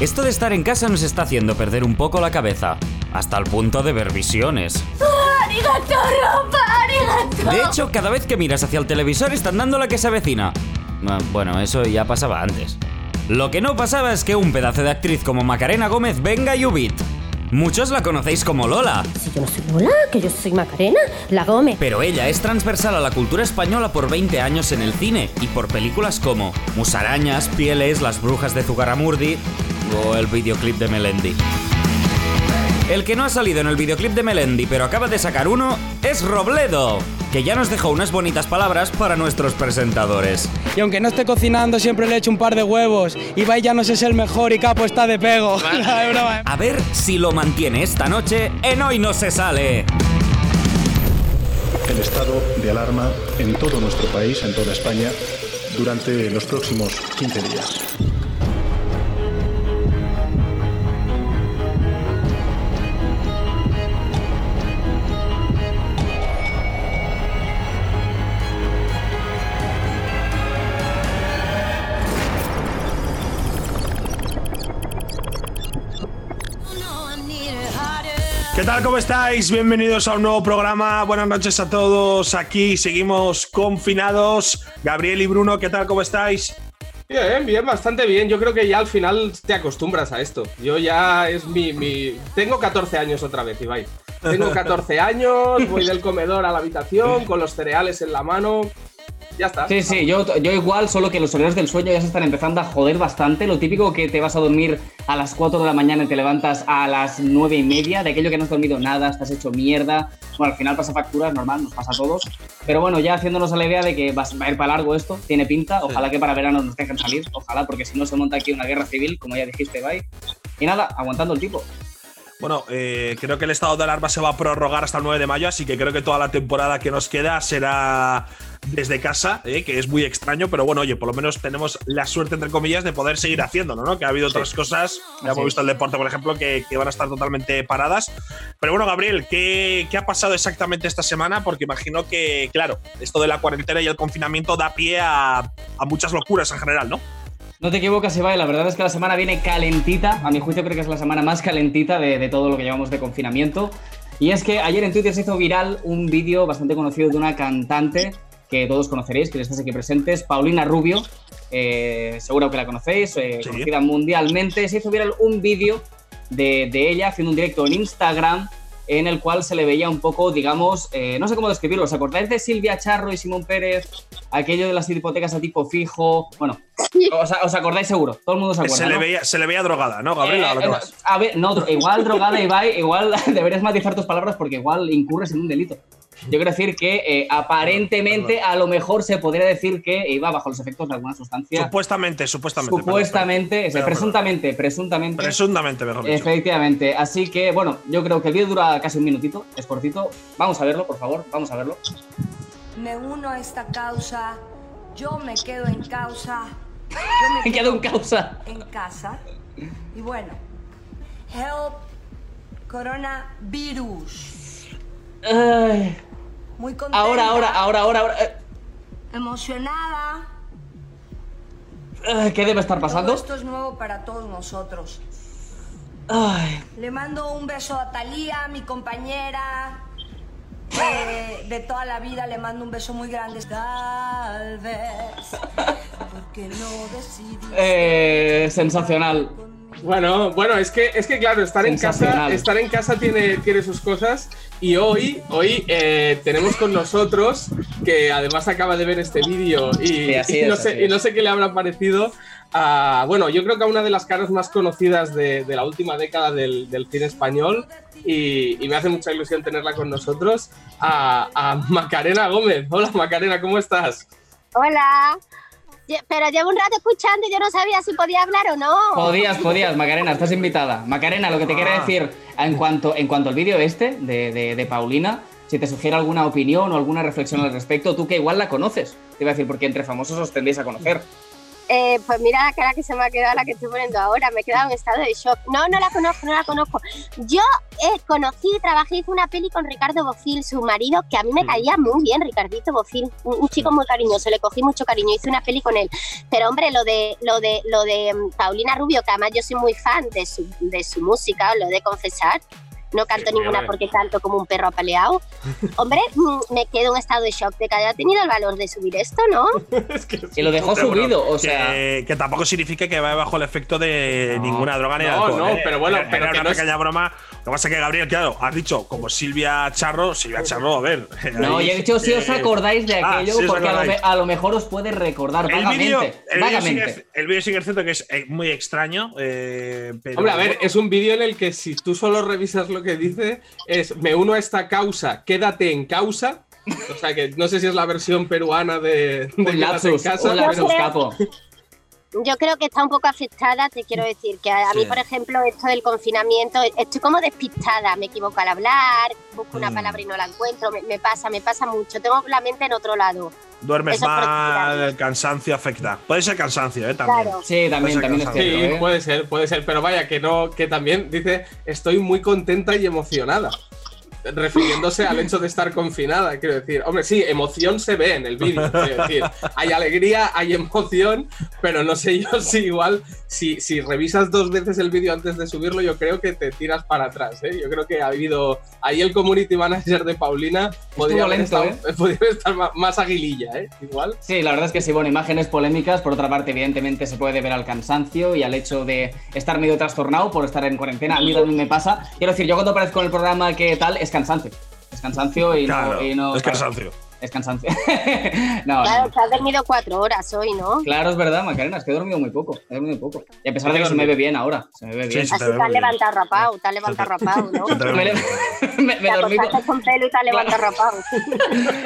Esto de estar en casa nos está haciendo perder un poco la cabeza, hasta el punto de ver visiones. ¡Arigato, ropa! ¡Arigato! De hecho, cada vez que miras hacia el televisor están dando la que se avecina. Ah, Bueno, eso ya pasaba antes. Lo que no pasaba es que un pedazo de actriz como Macarena Gómez venga y ubit. Muchos la conocéis como Lola, Si yo no soy Lola, que yo soy Macarena, la Gómez. pero ella es transversal a la cultura española por 20 años en el cine y por películas como Musarañas, Pieles, Las Brujas de Zugaramurdi o el videoclip de Melendi. El que no ha salido en el videoclip de Melendi pero acaba de sacar uno es Robledo, que ya nos dejó unas bonitas palabras para nuestros presentadores. Y aunque no esté cocinando, siempre le echo un par de huevos. Ibai ya no sé si es el mejor y Capo está de pego. Broma. A ver si lo mantiene esta noche en Hoy No Se Sale. el estado de alarma en todo nuestro país, en toda España, durante los próximos 15 días. ¿Qué tal? ¿Cómo estáis? Bienvenidos a un nuevo programa. Buenas noches a todos. Aquí seguimos confinados. Gabriel y Bruno, ¿qué tal? ¿Cómo estáis? Bien, bien, bastante bien. Yo creo que ya al final te acostumbras a esto. Yo ya es mi. mi... Tengo 14 años otra vez, Ibai. Tengo 14 años, voy del comedor a la habitación con los cereales en la mano. Ya está. Sí, sí, yo, yo igual, solo que los horarios del sueño ya se están empezando a joder bastante. Lo típico que te vas a dormir a las 4 de la mañana y te levantas a las 9 y media, de aquello que no has dormido nada, estás hecho mierda. Bueno, al final pasa facturas, normal, nos pasa a todos. Pero bueno, ya haciéndonos a la idea de que va a ir para largo esto, tiene pinta. Ojalá que para verano nos dejen salir, ojalá, porque si no se monta aquí una guerra civil, como ya dijiste, bye. Y nada, aguantando el tipo. Bueno, eh, creo que el estado de alarma se va a prorrogar hasta el 9 de mayo, así que creo que toda la temporada que nos queda será desde casa, eh, que es muy extraño, pero bueno, oye, por lo menos tenemos la suerte, entre comillas, de poder seguir haciéndolo, ¿no? Que ha habido otras cosas, ya hemos visto el deporte, por ejemplo, que, que van a estar totalmente paradas. Pero bueno, Gabriel, ¿qué, ¿qué ha pasado exactamente esta semana? Porque imagino que, claro, esto de la cuarentena y el confinamiento da pie a, a muchas locuras en general, ¿no? No te equivocas, Ibai, la verdad es que la semana viene calentita. A mi juicio creo que es la semana más calentita de, de todo lo que llevamos de confinamiento. Y es que ayer en Twitter se hizo viral un vídeo bastante conocido de una cantante que todos conoceréis, que estáis aquí presentes, Paulina Rubio. Eh, seguro que la conocéis, eh, Sí. conocida mundialmente. Se hizo viral un vídeo de, de ella haciendo un directo en Instagram en el cual se le veía un poco, digamos, eh, no sé cómo describirlo. ¿Os acordáis de Silvia Charro y Simón Pérez? Aquello de las hipotecas a tipo fijo. Bueno, os, os acordáis seguro. Todo el mundo se acuerda. Se le, ¿no? veía, se le veía drogada, ¿no, Gabriel? Eh, A lo que vas. a ver, no, igual drogada Ibai, igual deberías matizar tus palabras porque igual incurres en un delito. Yo quiero decir que eh, aparentemente a lo mejor se podría decir que iba bajo los efectos de alguna sustancia. Supuestamente, supuestamente. Supuestamente, ese, Perdón, perdón. presuntamente, presuntamente. Presuntamente, mejor dicho. Efectivamente. Así que, bueno, yo creo que el vídeo dura casi un minutito, es cortito. Vamos a verlo, por favor, vamos a verlo. Me uno a esta causa, yo me quedo en causa, yo Me quedo en causa. en casa. Y bueno, help coronavirus. Ay, Muy contenta. ahora, ahora, ahora, ahora, ahora. eh, Emocionada. ay, ¿Qué debe estar Todo pasando? esto es nuevo para todos nosotros. Ay, Le mando un beso a Talía, mi compañera. eh, de toda la vida le mando un beso muy grande. Tal vez. Porque no decidí. eh, sensacional. Bueno, bueno, es que, es que claro, estar en casa, estar en casa tiene, tiene sus cosas. Y hoy, hoy eh, tenemos con nosotros, que además acaba de ver este vídeo y, Sí, así y no sé, así y no sé qué le habrá parecido. a- bueno, yo creo que a una de las caras más conocidas de, de la última década del, del cine español. Y, y me hace mucha ilusión tenerla con nosotros, a, a Macarena Gómez. Hola Macarena, ¿cómo estás? Hola. Pero llevo un rato escuchando y yo no sabía si podía hablar o no. Podías, podías, Macarena, estás invitada. Macarena, lo que te quiero Ah. decir, en cuanto, en cuanto al vídeo este de, de- de Paulina, si te sugiere alguna opinión o alguna reflexión al respecto, tú que igual la conoces. Te iba a decir, porque entre famosos os tendréis a conocer. Eh, pues mira la cara que se me ha quedado la que estoy poniendo ahora. Me he quedado en estado de shock. No, no la conozco, no la conozco. Yo eh, conocí, trabajé, hice una peli con Ricardo Bofil, su marido, que a mí me caía muy bien, Ricardito Bofil, un, un chico muy cariñoso, le cogí mucho cariño, hice una peli con él. Pero hombre, lo de, lo de, lo de mm, Paulina Rubio, que además yo soy muy fan de su, de su música, os lo he de confesar. No canto ninguna porque canto como un perro apaleado. Hombre, mm, me quedo en estado de shock de que haya tenido el valor de subir esto, ¿no? Y lo dejó bueno, subido, o que- sea. Que, tampoco significa que vaya bajo el efecto de ninguna droga ni No, alcohol. no, ¿eh? pero bueno, Era- pero era que una no es- pequeña broma. Lo que pasa es que, Gabriel, claro, has dicho como Silvia Charro, Silvia Charro, a ver. No, yo he dicho si os que- acordáis de Ah, aquello, sí porque a lo, a lo mejor os puede recordar El vídeo, vagamente. el vídeo sí vagamente. que- el vídeo sí que es cierto que es eh, muy extraño. eh, pero Hombre, a ver, bueno. es un vídeo en el que si tú solo revisas lo que dice, es me uno a esta causa, quédate en causa. O sea que no sé si es la versión peruana de, de lapsus, en casa. pero- capo. Yo creo que está un poco afectada, te quiero decir, que a, a mí, por ejemplo, esto del confinamiento, estoy como despistada, me equivoco al hablar, busco una Mm. palabra y no la encuentro, me, me pasa, me pasa mucho, tengo la mente en otro lado. Duermes eso mal, el cansancio afecta. Puede ser cansancio, ¿eh? También. Claro. Sí, también, también es. Sí. ¿eh? puede ser, puede ser, pero vaya, que no, que también dice, estoy muy contenta y emocionada. Refiriéndose al hecho de estar confinada, quiero decir, hombre, sí, emoción se ve en el vídeo, quiero decir, hay alegría, hay emoción, pero no sé yo si igual, si, si revisas dos veces el vídeo antes de subirlo, yo creo que te tiras para atrás, ¿eh? Yo creo que ha habido, ahí el community manager de Paulina podría haber lento, estado- podría haber estado más, más aguililla, ¿eh? Igual. Sí, la verdad es que sí, bueno, imágenes polémicas. Por otra parte, evidentemente se puede ver al cansancio y al hecho de estar medio trastornado por estar en cuarentena. A mí también me pasa. Quiero decir, yo cuando aparezco en el programa que tal, es cansancio. Es cansancio y Claro, no. y no- es cansancio. Es cansancio. no, Claro, no. que has dormido cuatro horas hoy, ¿no? Claro, es verdad, Macarena, es que he dormido muy poco. He dormido poco. Y a pesar de que se me ve bien ahora. Se me ve bien. Sí, Así te has levantado rapado, te has levantado rapado, ¿no? Me, me, me Te dormí. con- pelo y te has levantado rapado.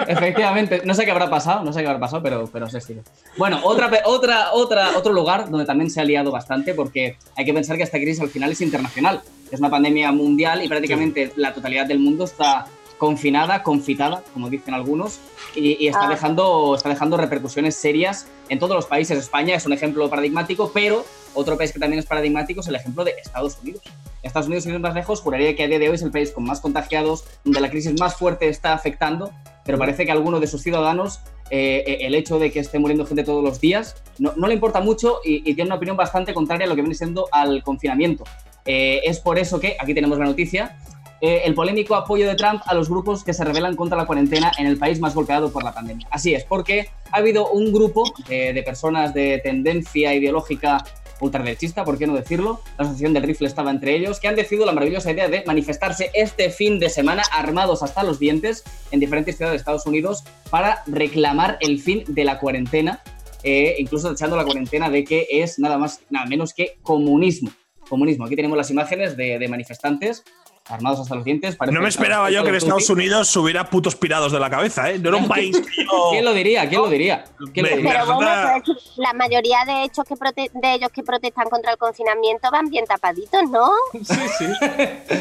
Efectivamente, no sé qué habrá pasado, no sé qué habrá pasado, pero, pero se estilo. Bueno, otra, pe- otra, otra, otro lugar donde también se ha liado bastante, porque hay que pensar que esta crisis al final es internacional. Es una pandemia mundial y prácticamente la totalidad del mundo está confinada, confitada, como dicen algunos, y, y está, Ah. dejando, está dejando repercusiones serias en todos los países. España es un ejemplo paradigmático, pero otro país que también es paradigmático es el ejemplo de Estados Unidos. Estados Unidos, sin ir más lejos, juraría que a día de hoy es el país con más contagiados, donde la crisis más fuerte está afectando, pero parece que a alguno de sus ciudadanos eh, eh, el hecho de que esté muriendo gente todos los días no, no le importa mucho y, y tiene una opinión bastante contraria a lo que viene siendo al confinamiento. Eh, es por eso que, aquí tenemos la noticia, eh, el polémico apoyo de Trump a los grupos que se rebelan contra la cuarentena en el país más golpeado por la pandemia. Así es, porque ha habido un grupo de, personas de tendencia ideológica ultraderechista, por qué no decirlo, la Asociación del Rifle estaba entre ellos, que han decidido la maravillosa idea de manifestarse este fin de semana armados hasta los dientes en diferentes ciudades de Estados Unidos para reclamar el fin de la cuarentena, eh, incluso echando la cuarentena de que es nada más, nada menos que comunismo. Comunismo. Aquí tenemos las imágenes de manifestantes armados hasta los dientes. parece No me esperaba yo que en Estados. Unidos hubiera putos pirados de la cabeza, ¿eh? No era un país ¿Quién lo diría? ¿Quién lo diría? ¿Quién lo Me- diría? Pero bueno, resulta- pues, la mayoría de, hechos que prote- de ellos que protestan contra el confinamiento van bien tapaditos, ¿no? Sí, sí.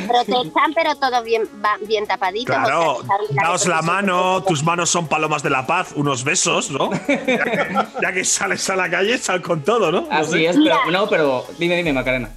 Protestan, pero todos bien, van bien tapaditos. Claro, daos la mano, tus manos son palomas de la paz, unos besos, ¿no? ya, que, ya que sales a la calle, sal con todo, ¿no? No Así sé. es, pero no, pero dime, dime, Macarena.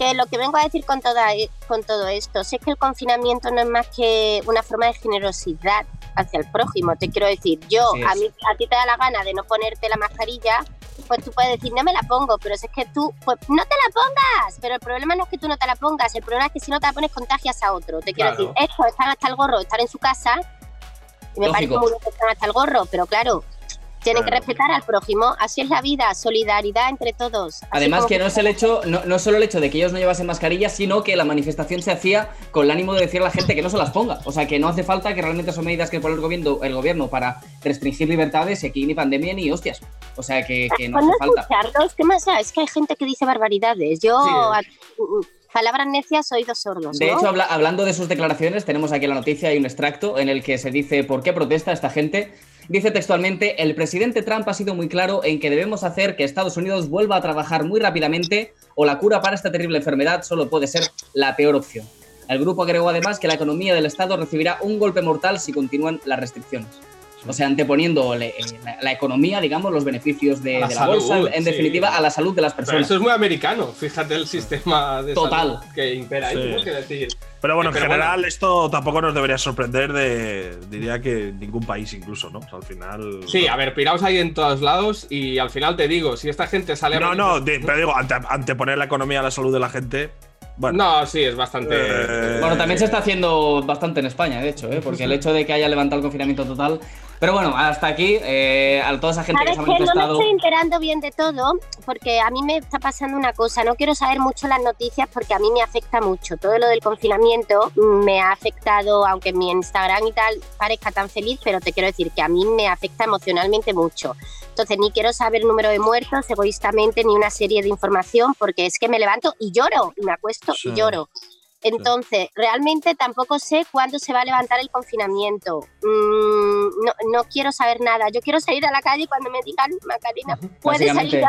Que lo que vengo a decir con, toda, con todo esto, es que el confinamiento no es más que una forma de generosidad hacia el prójimo. Te quiero decir, yo, a, mí, a ti te da la gana de no ponerte la mascarilla, pues tú puedes decir, no me la pongo, pero si es que tú, pues no te la pongas. Pero el problema no es que tú no te la pongas, el problema es que si no te la pones contagias a otro. Te quiero Claro. decir, estos están hasta el gorro, estar en su casa, y me Lógico. parece muy bien que están hasta el gorro, pero claro. Tienen Claro. que respetar al prójimo, así es la vida, solidaridad entre todos. Además que no es el hecho, no, no solo el hecho de que ellos no llevasen mascarilla, sino que la manifestación se hacía con el ánimo de decir a la gente que no se las ponga. O sea, que no hace falta que realmente son medidas que pone el gobierno, el gobierno para restringir libertades y aquí ni pandemia ni hostias. O sea, que, que no hace falta. escucharlos, ¿qué más? Es que hay gente que dice barbaridades. Yo, Sí. a- palabras necias, oídos sordos. De ¿no? hecho, habla- hablando de sus declaraciones, tenemos aquí la noticia y un extracto en el que se dice por qué protesta esta gente. Dice textualmente, el presidente Trump ha sido muy claro en que debemos hacer que Estados Unidos vuelva a trabajar muy rápidamente o la cura para esta terrible enfermedad solo puede ser la peor opción. El grupo agregó además que la economía del Estado recibirá un golpe mortal si continúan las restricciones. O sea, anteponiendo le- eh, la, la economía, digamos, los beneficios de, la de la salud, bolsa, en sí. definitiva, a la salud de las Pero personas. eso es muy americano. Fíjate el sistema de Total. salud que impera ahí. Sí. tengo que decir. Pero bueno, en Pero general esto tampoco nos debería sorprender de, diría que ningún país incluso, ¿no? O sea, al final... Sí, a ver, piraos ahí en todos lados y al final te digo, si esta gente sale a No, no, de- pero digo, ante- anteponer la economía a la salud de la gente, bueno... No, sí, es bastante. Eh, Bueno, también se está haciendo bastante en España, de hecho, ¿eh? porque el hecho de que haya levantado el confinamiento total. Pero bueno, hasta aquí, eh, a toda esa gente que ¿Sabes se ha qué? No me manifestado. estoy enterando bien de todo, porque a mí me está pasando una cosa. No quiero saber mucho las noticias porque a mí me afecta mucho. Todo lo del confinamiento me ha afectado, aunque mi Instagram y tal parezca tan feliz, pero te quiero decir que a mí me afecta emocionalmente mucho. Entonces, ni quiero saber número de muertos egoístamente, ni una serie de información, porque es que me levanto y lloro, y me acuesto Sí. y lloro. Entonces, realmente tampoco sé cuándo se va a levantar el confinamiento. Mm, no, no quiero saber nada. Yo quiero salir a la calle cuando me digan, Macarena, puedes salir.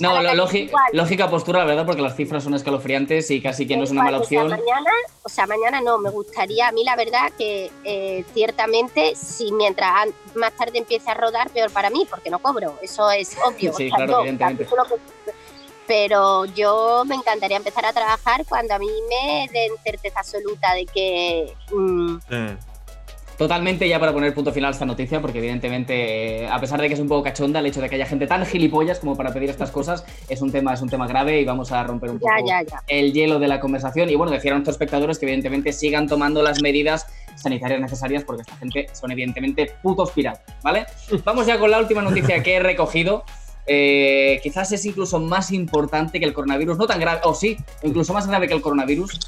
No, a la lo- calle lógica postura, la verdad, porque las cifras son escalofriantes y casi que no es una mala O sea, opción. mañana, o sea, mañana no, me gustaría, a mí la verdad que eh, ciertamente si mientras más tarde empiece a rodar, peor para mí, porque no cobro, eso es obvio. Sí, o sea, claro, evidentemente. que- pero yo me encantaría empezar a trabajar cuando a mí me den certeza absoluta de que mm, Totalmente ya para poner punto final a esta noticia, porque evidentemente, eh, a pesar de que es un poco cachonda, el hecho de que haya gente tan gilipollas como para pedir estas cosas es un tema, es un tema grave y vamos a romper un poco ya, ya, ya. el hielo de la conversación. Y bueno, decir a nuestros espectadores que evidentemente sigan tomando las medidas sanitarias necesarias porque esta gente son evidentemente putos piratas, ¿vale? Vamos ya con la última noticia que he recogido. Eh, quizás es incluso más importante que el coronavirus, no tan grave, o sí, incluso más grave que el coronavirus,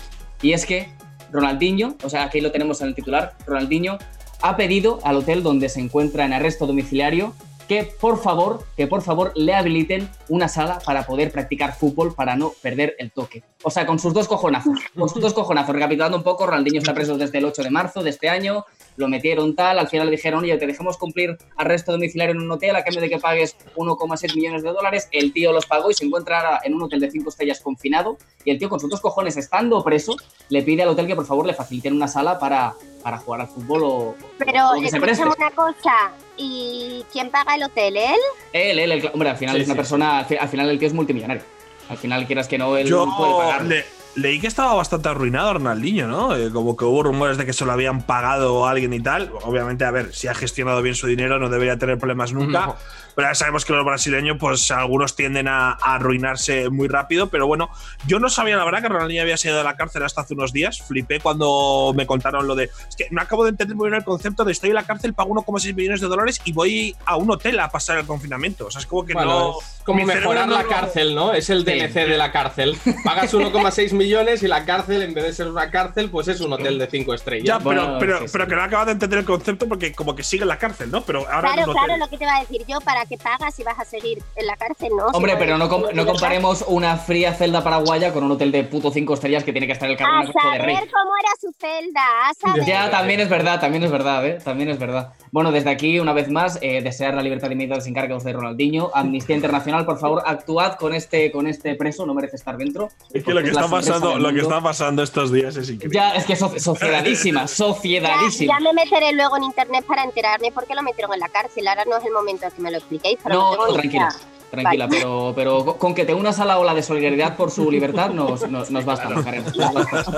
y es que Ronaldinho, o sea, aquí lo tenemos en el titular, Ronaldinho ha pedido al hotel donde se encuentra en arresto domiciliario que por favor, que por favor le habiliten una sala para poder practicar fútbol para no perder el toque. O sea, con sus dos cojonazos, con sus dos cojonazos. Recapitulando un poco, Ronaldinho está preso desde el 8 de marzo de este año, lo metieron tal, al final le dijeron, oye, te dejemos cumplir arresto domiciliario en un hotel a cambio de que pagues 1,6 millones de dólares. El tío los pagó y se encuentra ahora en un hotel de 5 estrellas confinado. Y el tío, con sus dos cojones, estando preso, le pide al hotel que por favor le faciliten una sala para, para jugar al fútbol o, Pero o que se preste. una cosa, ¿y quién paga el hotel? ¿Él? Él, él, el- hombre, al final Sí, es una sí. persona, al final el tío es multimillonario. Al final, quieras que no, él Yo puede pagar. le- leí que estaba bastante arruinado Ronaldinho, ¿no? Eh, como que hubo rumores de que se lo habían pagado a alguien y tal. Obviamente, a ver, si ha gestionado bien su dinero no debería tener problemas nunca. No. Pero ya sabemos que los brasileños, pues algunos tienden a, a arruinarse muy rápido. Pero bueno, yo no sabía la verdad que Ronaldinho había salido de la cárcel hasta hace unos días. Flipé cuando me contaron lo de. Es que no acabo de entender muy bien el concepto de estoy en la cárcel, pago 1,6 millones de dólares y voy a un hotel a pasar el confinamiento. O sea, es como que Bueno, no. es como mejorar no la lo- cárcel, ¿no? Es el Sí. DLC de la cárcel. Pagas 1,6 millones y la cárcel, en vez de ser una cárcel, pues es un hotel de 5 estrellas. Ya, Bueno, pero, pero, sí, sí. pero que no acabo de entender el concepto porque como que sigue en la cárcel, ¿no? Pero ahora Claro, claro, lo que te va a decir yo, ¿para qué pagas si vas a seguir en la cárcel, no? Si Hombre, no pero no, com- no comparemos una fría celda paraguaya con un hotel de puto 5 estrellas que tiene que estar el A cabrón de rey. saber cómo era su celda, a saber. Ya, también es verdad, también es verdad, ¿eh? También es verdad. Bueno, desde aquí, una vez más, eh, desear la libertad inmediata de los encargos de Ronaldinho. Amnistía Internacional, por favor, actuad con este, con este preso, no merece estar dentro. Es que lo que está sorpresa pasando, lo que está pasando estos días es increíble. Ya, es que so- sociedadísima, sociedadísima. ya me meteré luego en internet para enterarme por qué lo metieron en la cárcel. Ahora no es el momento de que me lo expliquéis, pero No, no, tranquila. idea. Tranquila, Vale. pero, pero co- con que te unas a la ola de solidaridad por su libertad nos, nos, nos basta, Macarena, nos basta.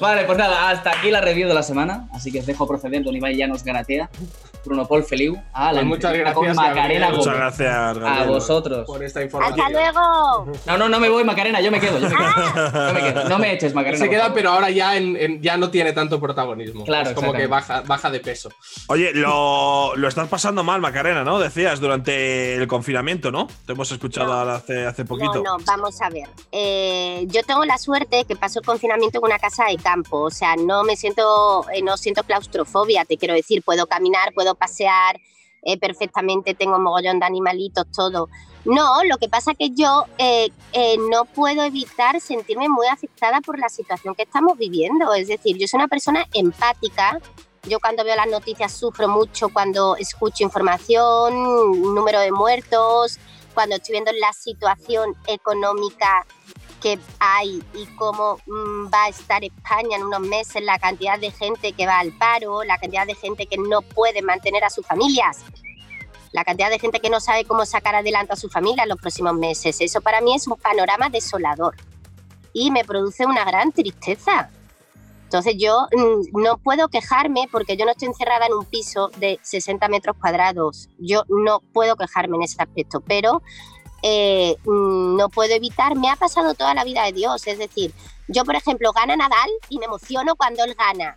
vale, pues nada, hasta aquí la review de la semana. Así que os dejo proceder, Don Ibai ya nos garatea. Bruno Paul Feliu, a la Pues muchas con gracias, Macarena. Muchas gracias, A vosotros. Por esta información. ¡Hasta luego! No, no, no me voy, Macarena, yo me quedo. Yo me quedo. Yo me quedo. No me eches, Macarena. Se queda, pero ahora ya, en- en- ya no tiene tanto protagonismo. Claro, es como que baja, baja de peso. Oye, lo, lo estás pasando mal, Macarena, ¿no? Decías durante el confinamiento, ¿no? Te hemos escuchado No. ahora hace, hace poquito. No, no, vamos a ver. Eh, yo tengo la suerte que paso el confinamiento en una casa de campo, o sea, no me siento, eh, no siento claustrofobia, te quiero decir, puedo caminar, puedo pasear eh, perfectamente, tengo mogollón de animalitos, todo. No, lo que pasa que yo eh, eh, no puedo evitar sentirme muy afectada por la situación que estamos viviendo, es decir, yo soy una persona empática. Yo cuando veo las noticias sufro mucho cuando escucho información, número de muertos, cuando estoy viendo la situación económica que hay y cómo mm, va a estar España en unos meses, la cantidad de gente que va al paro, la cantidad de gente que no puede mantener a sus familias, la cantidad de gente que no sabe cómo sacar adelante a su familia en los próximos meses. Eso para mí es un panorama desolador y me produce una gran tristeza. Entonces yo mm, no puedo quejarme porque yo no estoy encerrada en un piso de 60 metros cuadrados. Yo no puedo quejarme en ese aspecto, pero eh, mm, no puedo evitar, me ha pasado toda la vida de Dios. Es decir, yo por ejemplo gana Nadal y me emociono cuando él gana.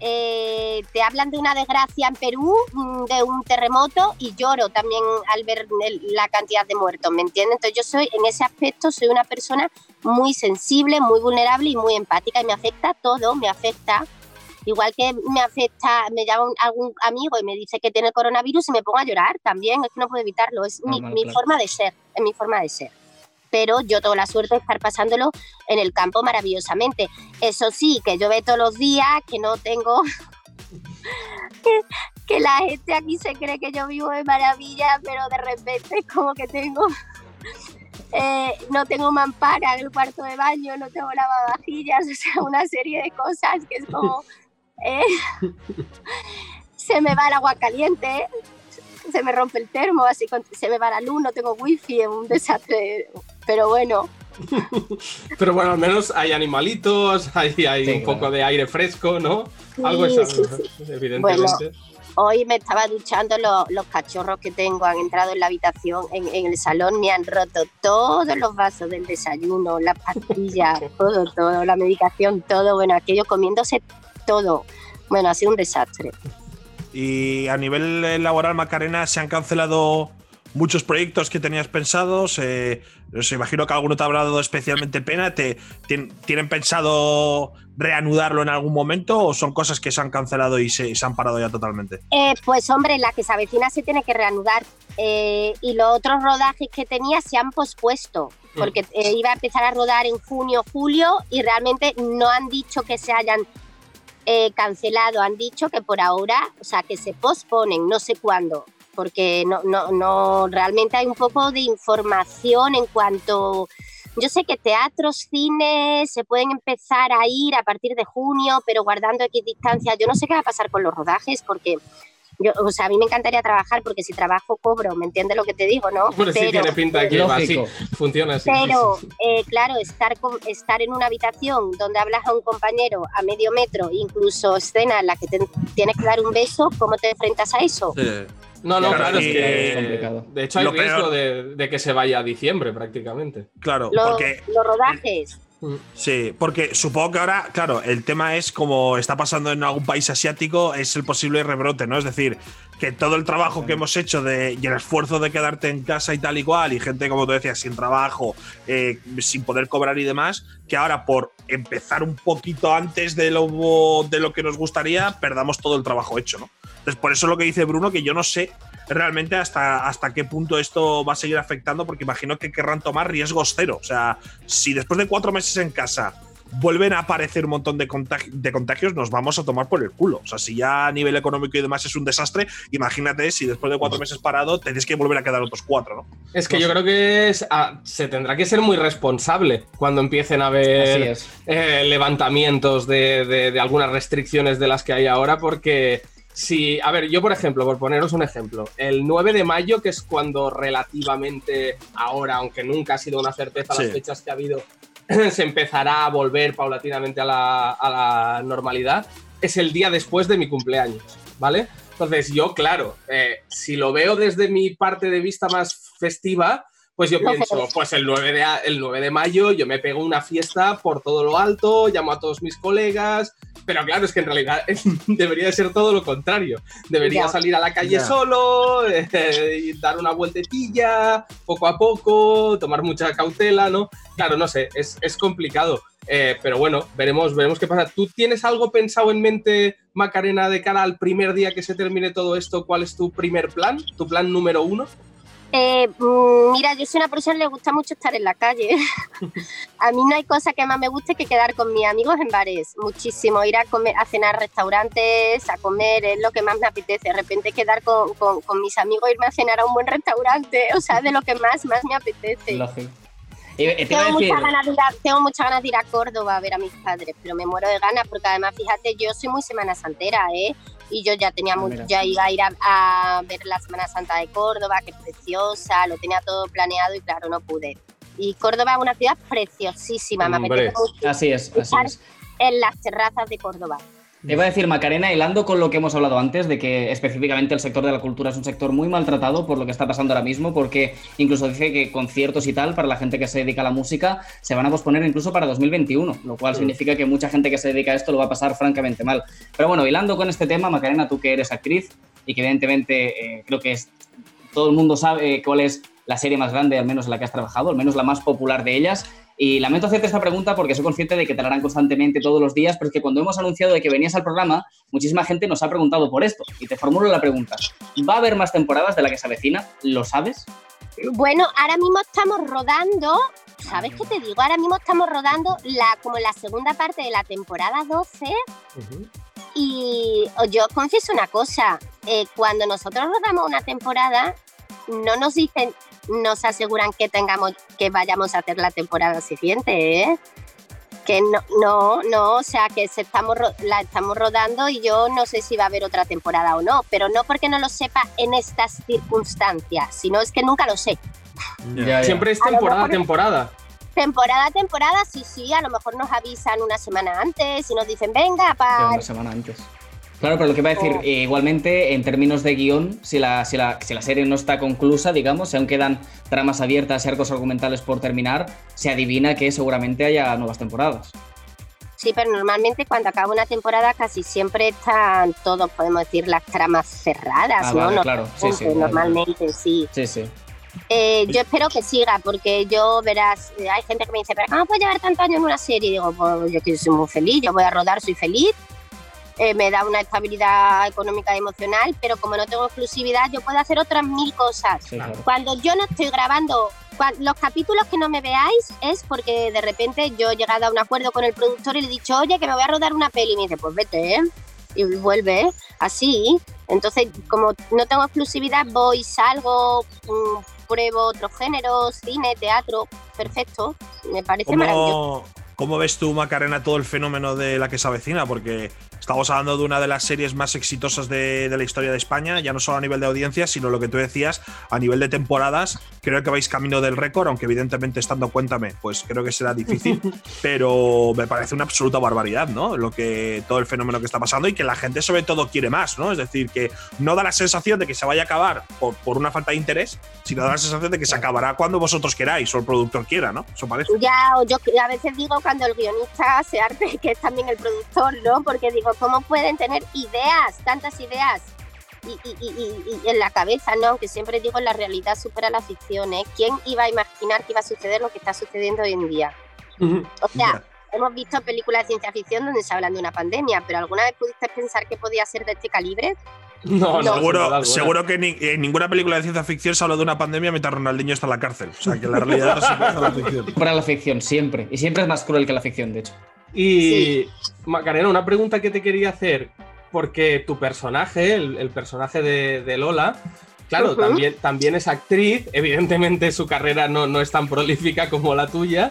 Eh, te hablan de una desgracia en Perú, mm, de un terremoto y lloro también al ver la cantidad de muertos, ¿me entiendes? Entonces yo soy, en ese aspecto, soy una persona muy sensible, muy vulnerable y muy empática y me afecta todo, me afecta. Igual que me afecta, me llama un- algún amigo y me dice que tiene coronavirus y me pongo a llorar también, es que no puedo evitarlo, es mi, mi claro. forma de ser, es mi forma de ser. Pero yo tengo la suerte de estar pasándolo en el campo maravillosamente. Eso sí, que veo todos los días, que no tengo que, la gente aquí se cree que yo vivo de maravilla, pero de repente como que tengo. eh, no tengo mampara en el cuarto de baño, no tengo lavavajillas, o sea, una serie de cosas que es como. eh, se me va el agua caliente, se me rompe el termo, así con- se me va la luz, no tengo wifi, es un desastre. Pero bueno, Pero bueno, al menos hay animalitos, hay, hay Sí, un claro. poco de aire fresco, ¿no? Algo es Sí, evidentemente. Hoy me estaba duchando, lo- los cachorros que tengo han entrado en la habitación, en, en el salón, me han roto todos los vasos del desayuno, las pastillas, todo, todo, la medicación, todo, bueno, aquello comiéndose todo. Bueno, ha sido un desastre. Y a nivel eh, laboral, Macarena, se han cancelado muchos proyectos que tenías pensados. Eh, os imagino que alguno te habrá dado especialmente pena. ¿Te, tien- ¿Tienen pensado reanudarlo en algún momento o son cosas que se han cancelado y se, y se han parado ya totalmente? Eh, pues hombre, la que se avecina se tiene que reanudar eh, y los otros rodajes que tenía se han pospuesto porque eh, iba a empezar a rodar en junio, julio y realmente no han dicho que se hayan eh, cancelado, han dicho que por ahora, o sea, que se posponen, no sé cuándo, porque no, no, no, realmente hay un poco de información en cuanto... Yo sé que teatros, cines se pueden empezar a ir a partir de junio, pero guardando X distancia. Yo no sé qué va a pasar con los rodajes, porque yo, o sea, a mí me encantaría trabajar, porque si trabajo cobro, ¿me entiendes lo que te digo, no? Hombre, sí Pero- tiene pinta que va así, funciona así. pero, eh, claro, estar, con- estar en una habitación donde hablas a un compañero a medio metro, incluso escena en la que te tienes que dar un beso, ¿cómo te enfrentas a eso? No, no, Claro, es que Es complicado. de hecho hay Lo riesgo peor- de, de que se vaya a diciembre prácticamente. Claro, Los, porque los rodajes. Sí, porque supongo que ahora, claro, el tema es como está pasando en algún país asiático, es el posible rebrote, ¿no? Es decir, que todo el trabajo que hemos hecho de, y el esfuerzo de quedarte en casa y tal y cual, y gente, como tú decías, sin trabajo, eh, sin poder cobrar y demás, que ahora por empezar un poquito antes de lo, de lo que nos gustaría, perdamos todo el trabajo hecho, ¿no? Entonces, por eso lo que dice Bruno, que yo no sé realmente hasta, hasta qué punto esto va a seguir afectando, porque imagino que querrán tomar riesgos cero. O sea, si después de cuatro meses en casa vuelven a aparecer un montón de, contagi- de contagios, nos vamos a tomar por el culo. O sea, si ya a nivel económico y demás es un desastre, imagínate si después de cuatro meses parado tienes que volver a quedar otros cuatro, ¿no? Es que No yo sé. creo que es- ah, se tendrá que ser muy responsable cuando empiecen a haber eh, levantamientos de, de- de algunas restricciones de las que hay ahora, porque si, a ver, yo por ejemplo, por poneros un ejemplo, el 9 de mayo, que es cuando relativamente ahora, aunque nunca ha sido una certeza Sí. las fechas que ha habido, se empezará a volver paulatinamente a la, a la normalidad, es el día después de mi cumpleaños, ¿vale? Entonces yo, claro, eh, si lo veo desde mi parte de vista más festiva, pues yo pienso, pues el 9, de, a- el 9 de mayo yo me pego una fiesta por todo lo alto, llamo a todos mis colegas, pero claro, es que en realidad debería de ser todo lo contrario. Debería Ya. salir a la calle Ya. solo, eh, y dar una vueltecilla, poco a poco, tomar mucha cautela, ¿no? Claro, no sé, es, es complicado. Eh, pero bueno, veremos, veremos qué pasa. ¿Tú tienes algo pensado en mente, Macarena, de cara al primer día que se termine todo esto? ¿Cuál es tu primer plan? ¿Tu plan número uno? Eh, mm, mira, yo soy una persona que le gusta mucho estar en la calle. a mí no hay cosa que más me guste que quedar con mis amigos en bares. Muchísimo. Ir a comer, a cenar a restaurantes, a comer, es lo que más me apetece. De repente quedar con, con- con mis amigos, irme a cenar a un buen restaurante. O sea, de lo que más, más me apetece. Y, Tengo, muchas ganas de ir a, tengo muchas ganas de ir a Córdoba a ver a mis padres, pero me muero de ganas porque además, fíjate, yo soy muy Semana Santera, ¿eh? Y yo ya tenía Ah, mu- mira. ya iba a ir a, a ver la Semana Santa de Córdoba, que es preciosa, lo tenía todo planeado y claro, no pude. Y Córdoba es una ciudad preciosísima, me Hombre. apetece mucho así es, así es. en las terrazas de Córdoba. Te iba a decir, Macarena, hilando con lo que hemos hablado antes, de que específicamente el sector de la cultura es un sector muy maltratado por lo que está pasando ahora mismo, porque incluso dice que conciertos y tal, para la gente que se dedica a la música, se van a posponer incluso para 2021, lo cual significa que mucha gente que se dedica a esto lo va a pasar francamente mal. Pero bueno, hilando con este tema, Macarena, tú que eres actriz y que evidentemente eh, creo que es, todo el mundo sabe cuál es la serie más grande, al menos en la que has trabajado, al menos la más popular de ellas. Y lamento hacerte esta pregunta porque soy consciente de que te la harán constantemente todos los días, pero es que cuando hemos anunciado de que venías al programa, muchísima gente nos ha preguntado por esto. Y te formulo la pregunta. ¿Va a haber más temporadas de la que se avecina? ¿Lo sabes? Bueno, ahora mismo estamos rodando, ¿sabes qué te digo? Ahora mismo estamos rodando la como la segunda parte de la temporada 12 y yo os confieso una cosa, eh, cuando nosotros rodamos una temporada, no nos dicen, nos aseguran que tengamos, que vayamos a hacer la temporada siguiente, ¿eh? Que no, no, no, o sea, que se estamos, la estamos rodando y yo no sé si va a haber otra temporada o no, pero no porque no lo sepa en estas circunstancias, sino es que nunca lo sé. Siempre es temporada a temporada. Temporada a temporada, sí, sí, a lo mejor nos avisan una semana antes y nos dicen, venga, Ya para... una semana antes. Claro, pero lo que va a decir, Oh. eh, igualmente, en términos de guion, si la, si, la, si la serie no está conclusa, digamos, si aún quedan tramas abiertas y arcos argumentales por terminar, se adivina que seguramente haya nuevas temporadas. Sí, pero normalmente cuando acaba una temporada casi siempre están todos, podemos decir, las tramas cerradas, Ah, ¿no? vale, Normalmente, claro. Sí, sí, vale. Normalmente, sí. Sí, sí. Eh, yo espero que siga, porque yo, verás, eh, hay gente que me dice, pero ¿cómo puedes llevar tantos años en una serie? Y digo, pues yo que soy muy feliz, yo voy a rodar, soy feliz. Eh, me da una estabilidad económica y emocional, pero como no tengo exclusividad, yo puedo hacer otras mil cosas. sí, claro. Cuando yo no estoy grabando, los capítulos que no me veáis es porque de repente yo he llegado a un acuerdo con el productor y le he dicho, oye, que me voy a rodar una peli. Y me dice, pues vete, ¿eh? Y vuelve, así. Entonces, como no tengo exclusividad, voy, salgo, mm, pruebo otros géneros, cine, teatro, perfecto. Me parece maravilloso. ¿Cómo, ¿Cómo ves tú, Macarena, todo el fenómeno de la que se avecina? Porque estamos hablando de una de las series más exitosas de, de la historia de España, ya no solo a nivel de audiencia, sino lo que tú decías, a nivel de temporadas. Creo que vais camino del récord, aunque evidentemente estando Cuéntame, pues creo que será difícil, pero me parece una absoluta barbaridad, ¿no? Lo que todo el fenómeno que está pasando y que la gente sobre todo quiere más, ¿no? Es decir, que no da la sensación de que se vaya a acabar por, por una falta de interés, sino da la sensación de que se acabará cuando vosotros queráis o el productor quiera, ¿no? Eso parece. Ya, yo a veces digo cuando el guionista se arte, que es también el productor, ¿no? Porque digo, ¿cómo pueden tener ideas, tantas ideas? Y, y- y- y- en la cabeza, ¿no? Aunque siempre digo, la realidad supera la ficción, ¿eh? ¿Quién iba a imaginar que iba a suceder lo que está sucediendo hoy en día? O sea, hemos visto películas de ciencia ficción donde se hablan de una pandemia, pero ¿alguna vez pudiste pensar que podía ser de este calibre? No, no, seguro, seguro que ni- en ninguna película de ciencia ficción se habla de una pandemia mientras Ronaldinho está en la cárcel. O sea, que la realidad supera la ficción. Para la ficción, siempre. Y siempre es más cruel que la ficción, de hecho. Y Macarena, una pregunta que te quería hacer, porque tu personaje, el, el personaje de, de Lola, claro, también, también es actriz, evidentemente su carrera no, no es tan prolífica como la tuya,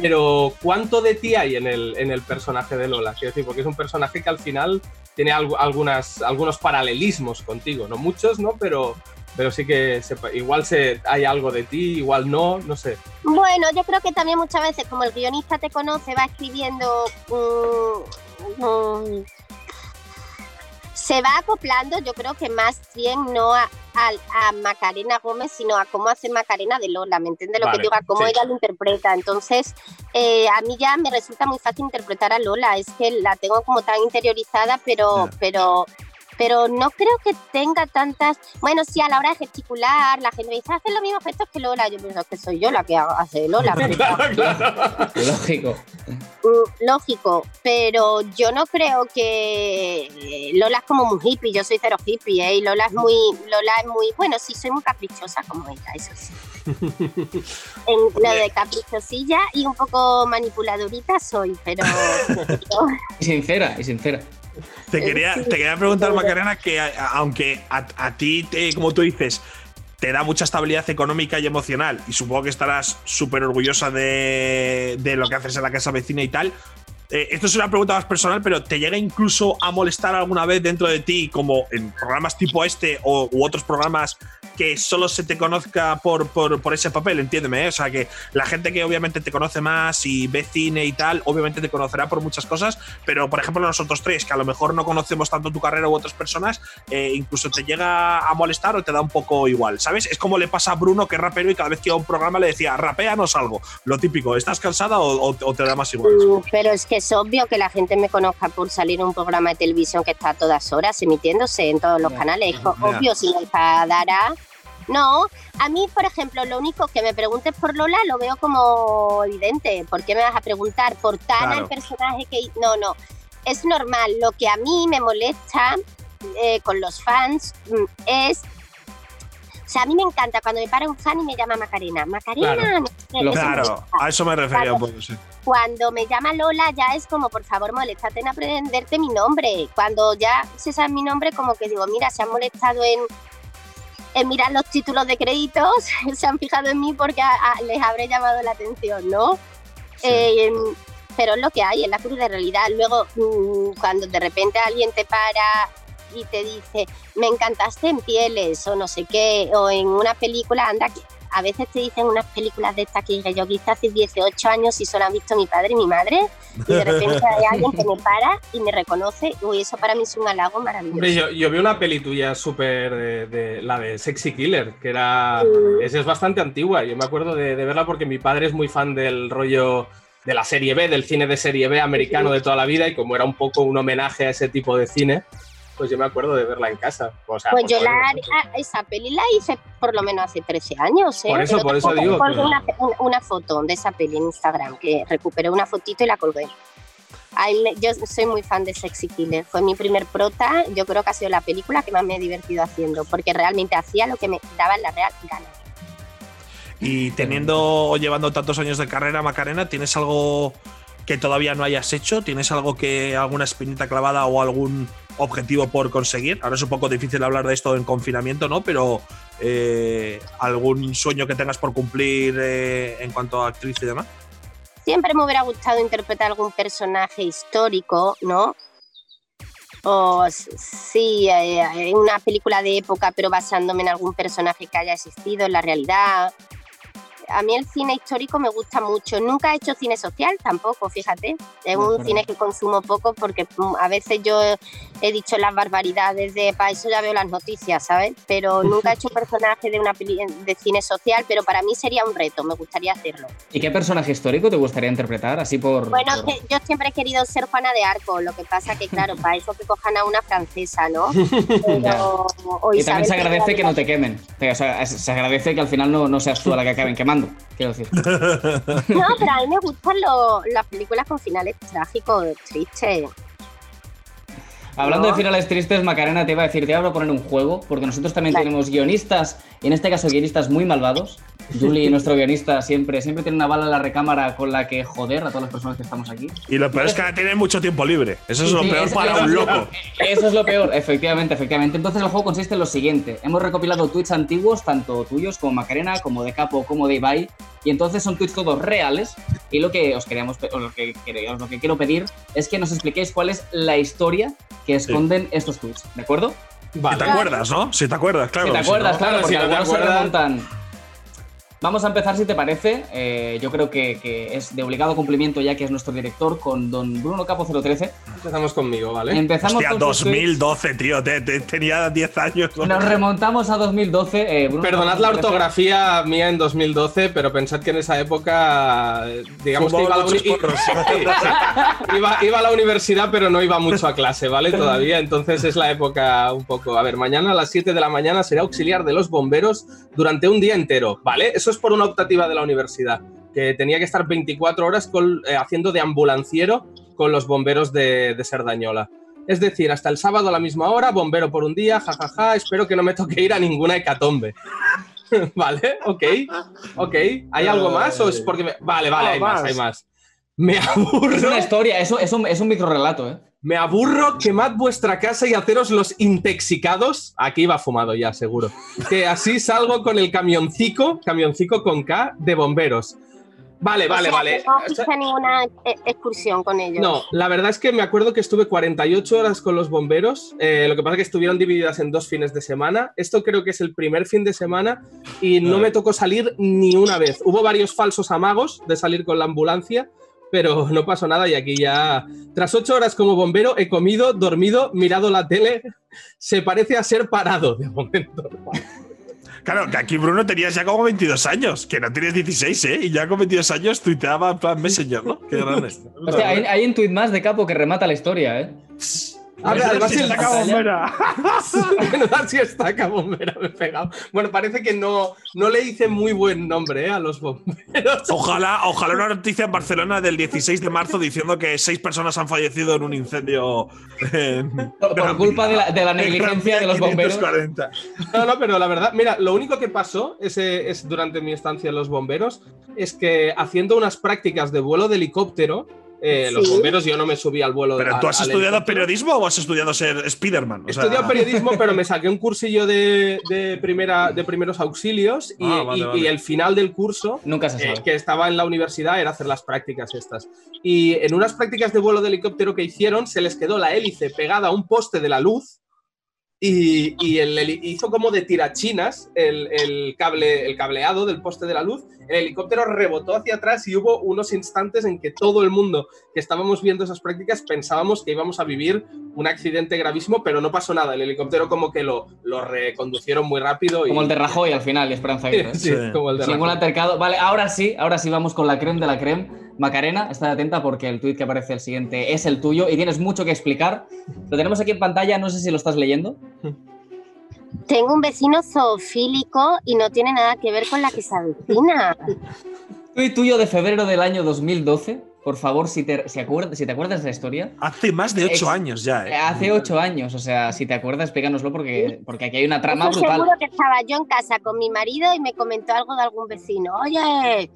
pero ¿cuánto de ti hay en el, en el personaje de Lola? Quiero decir, porque es un personaje que al final tiene algo- algunas, algunos paralelismos contigo, no muchos, ¿no? Pero, pero sí que se- igual se, hay algo de ti, igual no, no sé. Bueno, yo creo que también muchas veces, como el guionista te conoce, va escribiendo. mm, mm, se va acoplando, yo creo que más bien no a, a- a Macarena Gómez, sino a cómo hace Macarena de Lola, ¿me entiendes lo Vale, que digo? A cómo sí. ella lo interpreta. Entonces, eh, a mí ya me resulta muy fácil interpretar a Lola, es que la tengo como tan interiorizada, pero, pero, pero no creo que tenga tantas. Bueno, sí, a la hora de gesticular, la gente me dice, hace los mismos gestos que Lola. Yo pienso que soy yo la que hace Lola. Lógico. Mm, lógico, pero yo no creo que eh, Lola es como muy hippie, yo soy cero hippie, ¿eh? y Lola es muy, Lola es muy, bueno, sí, soy muy caprichosa como ella, eso sí. En lo de caprichosilla y un poco manipuladorita soy, pero, pero- Y sincera, y sincera. Te quería, te quería preguntar, Macarena, que aunque a, a ti, te- como tú dices, te da mucha estabilidad económica y emocional. Y supongo que estarás súper orgullosa de, de lo que haces en la casa vecina y tal. Eh, esto es una pregunta más personal, pero ¿te llega incluso a molestar alguna vez dentro de ti, como en programas tipo este o, u otros programas, que solo se te conozca por, por, por ese papel? Entiéndeme, ¿eh? o sea, que la gente que obviamente te conoce más y ve cine y tal, obviamente te conocerá por muchas cosas, pero por ejemplo nosotros tres, que a lo mejor no conocemos tanto tu carrera u otras personas, eh, incluso te llega a molestar o te da un poco igual, ¿sabes? Es como le pasa a Bruno, que es rapero, y cada vez que iba a un programa le decía, rapéanos algo. Lo típico, ¿estás cansada o, o- o te da más igual? Mm, Pero es que es obvio que la gente me conozca por salir en un programa de televisión que está a todas horas emitiéndose en todos los canales. Es obvio, si me enfadará. No, a mí, por ejemplo, lo único que me preguntes por Lola lo veo como evidente. ¿Por qué me vas a preguntar por Tana, Claro. el personaje que.? No, no. Es normal. Lo que a mí me molesta eh, con los fans mm, es. O sea, a mí me encanta cuando me para un fan y me llama Macarena. Macarena, Claro. no sé qué, Lo- me Claro, a eso me refería un poco, sí. cuando me llama Lola ya es como, por favor, moléstate en aprenderte mi nombre. Cuando ya se sabe mi nombre, como que digo, mira, se han molestado en, en mirar los títulos de créditos, se han fijado en mí porque a- a- les habré llamado la atención, ¿no? Eh, pero es lo que hay, es la cruz de realidad. Luego, mm, cuando de repente alguien te para y te dice, me encantaste en pieles o no sé qué, o en una película, anda, a veces te dicen unas películas de estas que dije yo, quizás hace 18 años y solo han visto mi padre y mi madre, y de repente hay alguien que me para y me reconoce, uy, eso para mí es un halago maravilloso. Hombre, yo, yo vi una peli tuya súper de, de- la de Sexy Killer, que era. Mm. Es, es bastante antigua. Yo me acuerdo de, de verla porque mi padre es muy fan del rollo de la serie B, del cine de serie B americano de toda la vida, y como era un poco un homenaje a ese tipo de cine, pues yo me acuerdo de verla en casa. O sea, Pues yo la, esa peli la hice por lo menos hace 13 años. ¿eh? Por eso, Pero por eso digo colgué Una, foto de esa peli en Instagram, que recuperé una fotito y la colgué. Ay, yo soy muy fan de Sexy Killer. Fue mi primer prota. Yo creo que ha sido la película que más me he divertido haciendo, porque realmente hacía lo que me daba en la real gana. Y teniendo o llevando tantos años de carrera, Macarena, ¿tienes algo que todavía no hayas hecho? ¿Tienes algo que, alguna espinita clavada o algún objetivo por conseguir? Ahora es un poco difícil hablar de esto en confinamiento, ¿no? Pero eh, algún sueño que tengas por cumplir eh, en cuanto a actriz y demás. Siempre me hubiera gustado interpretar algún personaje histórico, ¿no? O sí, eh, una película de época, pero basándome en algún personaje que haya existido en la realidad. A mí el cine histórico me gusta mucho. Nunca he hecho cine social tampoco, fíjate. Es un acuerdo. cine que consumo poco porque mm, a veces yo he dicho las barbaridades de para eso ya veo las noticias, ¿sabes? Pero nunca he hecho personaje de una peli de cine social, pero para mí sería un reto, me gustaría hacerlo. ¿Y qué personaje histórico te gustaría interpretar? Así por. Bueno, por- yo siempre he querido ser Juana de Arco, lo que pasa que, claro, para eso que cojan a una francesa, ¿no? Pero, o Y también se agradece que no te quemen. O sea, se agradece que al final no, no seas tú a la que acaben quemando. Quiero decir. No, pero a mí me gustan lo- las películas con finales trágicos, tristes. Hablando No. de finales tristes, Macarena, te iba a decir, te iba a proponer un juego, porque nosotros también tenemos guionistas, y en este caso guionistas muy malvados. Julie, nuestro guionista, siempre, siempre tiene una bala en la recámara con la que joder a todas las personas que estamos aquí. Y lo peor es que ahora tiene mucho tiempo libre. Eso es lo Sí, peor eso- para un loco. Eso es lo peor, efectivamente, efectivamente. Entonces el juego consiste en lo siguiente. Hemos recopilado tweets antiguos, tanto tuyos como Macarena, como de Capo, como de Ibai, y entonces son tweets todos reales. Y lo que os queríamos, o lo que, lo que quiero pedir es que nos expliquéis cuál es la historia que esconden estos tweets, ¿de acuerdo? Si Vale. te acuerdas, ¿no? Si te acuerdas, claro. si te si acuerdas, no- claro, porque si no te algunos se acuerdas- remontan. Vamos a empezar, si te parece. Eh, yo creo que, que es de obligado cumplimiento, ya que es nuestro director, con don Bruno Capo 013. Empezamos conmigo, ¿vale? Empezamos Hostia, con sus tweets. 2012, tío. te- te- tenía 10 años. ¿no? Nos remontamos a 2012. eh, Bruno Perdonad Capo la 013. ortografía mía en 2012, pero pensad que en esa época, eh, digamos que iba a, la iba, iba a la universidad, pero no iba mucho a clase, ¿vale? Todavía, entonces es la época un poco. A ver, mañana a las 7 de la mañana será auxiliar de los bomberos durante un día entero, ¿vale? Eso es por una optativa de la universidad, que tenía que estar 24 horas con- eh, haciendo de ambulanciero con los bomberos de, de Sardañola. Es decir, hasta el sábado a la misma hora, bombero por un día, jajaja, espero que no me toque ir a ninguna hecatombe. vale, ok, ok. ¿Hay algo más o es porque me... Vale, vale, hay más, hay más. Me aburro. Es una historia, eso es un, es un microrelato, ¿eh? Me aburro, quemad vuestra casa y haceros los intoxicados. Aquí va fumado ya, seguro. Que así salgo con el camioncico, camioncico con K, de bomberos. Vale, vale, O sea, vale. No hice ninguna eh, excursión con ellos. No, la verdad es que me acuerdo que estuve 48 horas con los bomberos. eh, lo que pasa es que estuvieron divididas en dos fines de semana. Esto creo que es el primer fin de semana y no me tocó salir ni una vez. Hubo varios falsos amagos de salir con la ambulancia, pero no pasó nada y aquí ya, tras ocho horas como bombero, he comido, dormido, mirado la tele. Se parece a ser parado de momento. Claro, que aquí Bruno tenías ya como 22 años, que no tienes 16, ¿eh? Y ya con 22 años tuiteaba en plan Messenger, ¿no? Qué grande. Hostia, hay, hay un tuit más de Capo que remata la historia, ¿eh? A ver, Sí, el- saca bombera. Menuda siesta bombera me he pegado. Bueno, parece que no, no le hice muy buen nombre ¿eh? a los bomberos. Ojalá, ojalá una noticia en Barcelona del 16 de marzo diciendo que seis personas han fallecido en un incendio. en Por, por culpa de la, de la negligencia de los bomberos. 540. No, no, pero la verdad, mira, lo único que pasó ese, es durante mi estancia en los bomberos es que haciendo unas prácticas de vuelo de helicóptero, eh, los Sí. bomberos yo no me subí al vuelo ¿Pero al- tú has estudiado periodismo o has estudiado ser Spiderman? O He sea, estudiado periodismo, pero me saqué un cursillo de, de primera, de primeros auxilios y, Ah, vale, y- vale. y el final del curso Nunca se eh, sabe. que estaba en la universidad era hacer las prácticas estas. Y en unas prácticas de vuelo de helicóptero que hicieron, se les quedó la hélice pegada a un poste de la luz y, el hizo como de tirachinas el cable, el cableado del poste de la luz. El helicóptero rebotó hacia atrás y hubo unos instantes en que todo el mundo que estábamos viendo esas prácticas pensábamos que íbamos a vivir un accidente gravísimo, pero no pasó nada. El helicóptero como que lo, lo reconducieron muy rápido. Y, Como el de Rajoy al final y Esperanza Aguirre. Sí, Sí. como el de Sin ningún Rajoy. altercado. Vale, ahora sí, ahora sí vamos con la creme de la creme. Macarena, estad atenta porque el tuit que aparece el siguiente es el tuyo y tienes mucho que explicar. Lo tenemos aquí en pantalla, no sé si lo estás leyendo. Tengo un vecino zoofílico y no tiene nada que ver con la que se avecina. Tuit tuyo de febrero del año 2012. Por favor, si te, si acuerdas, si te acuerdas de la historia. Hace más de 8 Ex- años ya, ¿eh? Hace ocho años, o sea, si te acuerdas, explícanos porque, porque aquí hay una trama Estoy brutal. seguro que estaba yo en casa con mi marido y me comentó algo de algún vecino. Oye,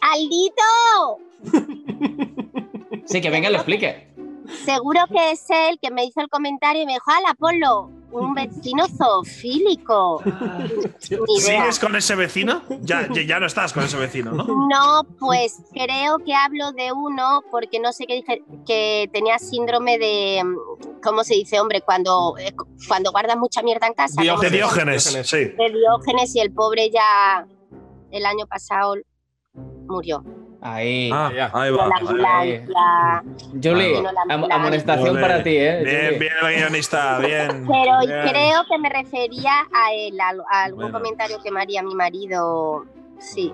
Aldito, Sí, que venga y lo explique. seguro que es él que me hizo el comentario y me dijo, ala, ponlo, un vecino zoofílico. ¿Sigues con ese vecino? Ya, ya, no estás con ese vecino, ¿no? No, pues creo que hablo de uno porque no sé qué dije, que tenía síndrome de, ¿cómo se dice, hombre? Cuando, eh, cuando guardas mucha mierda en casa. ¿cómo De? Diógenes, Diógenes. sí. De Diógenes y el pobre ya el año pasado murió. Ahí. Ah, Ya. ahí va. ahí am- la- amonestación para ti, ¿eh? Bien, Julie. bien, el guionista, bien. Pero bien. creo que me refería a él, a, a algún Bueno. comentario que me haría mi marido. Sí.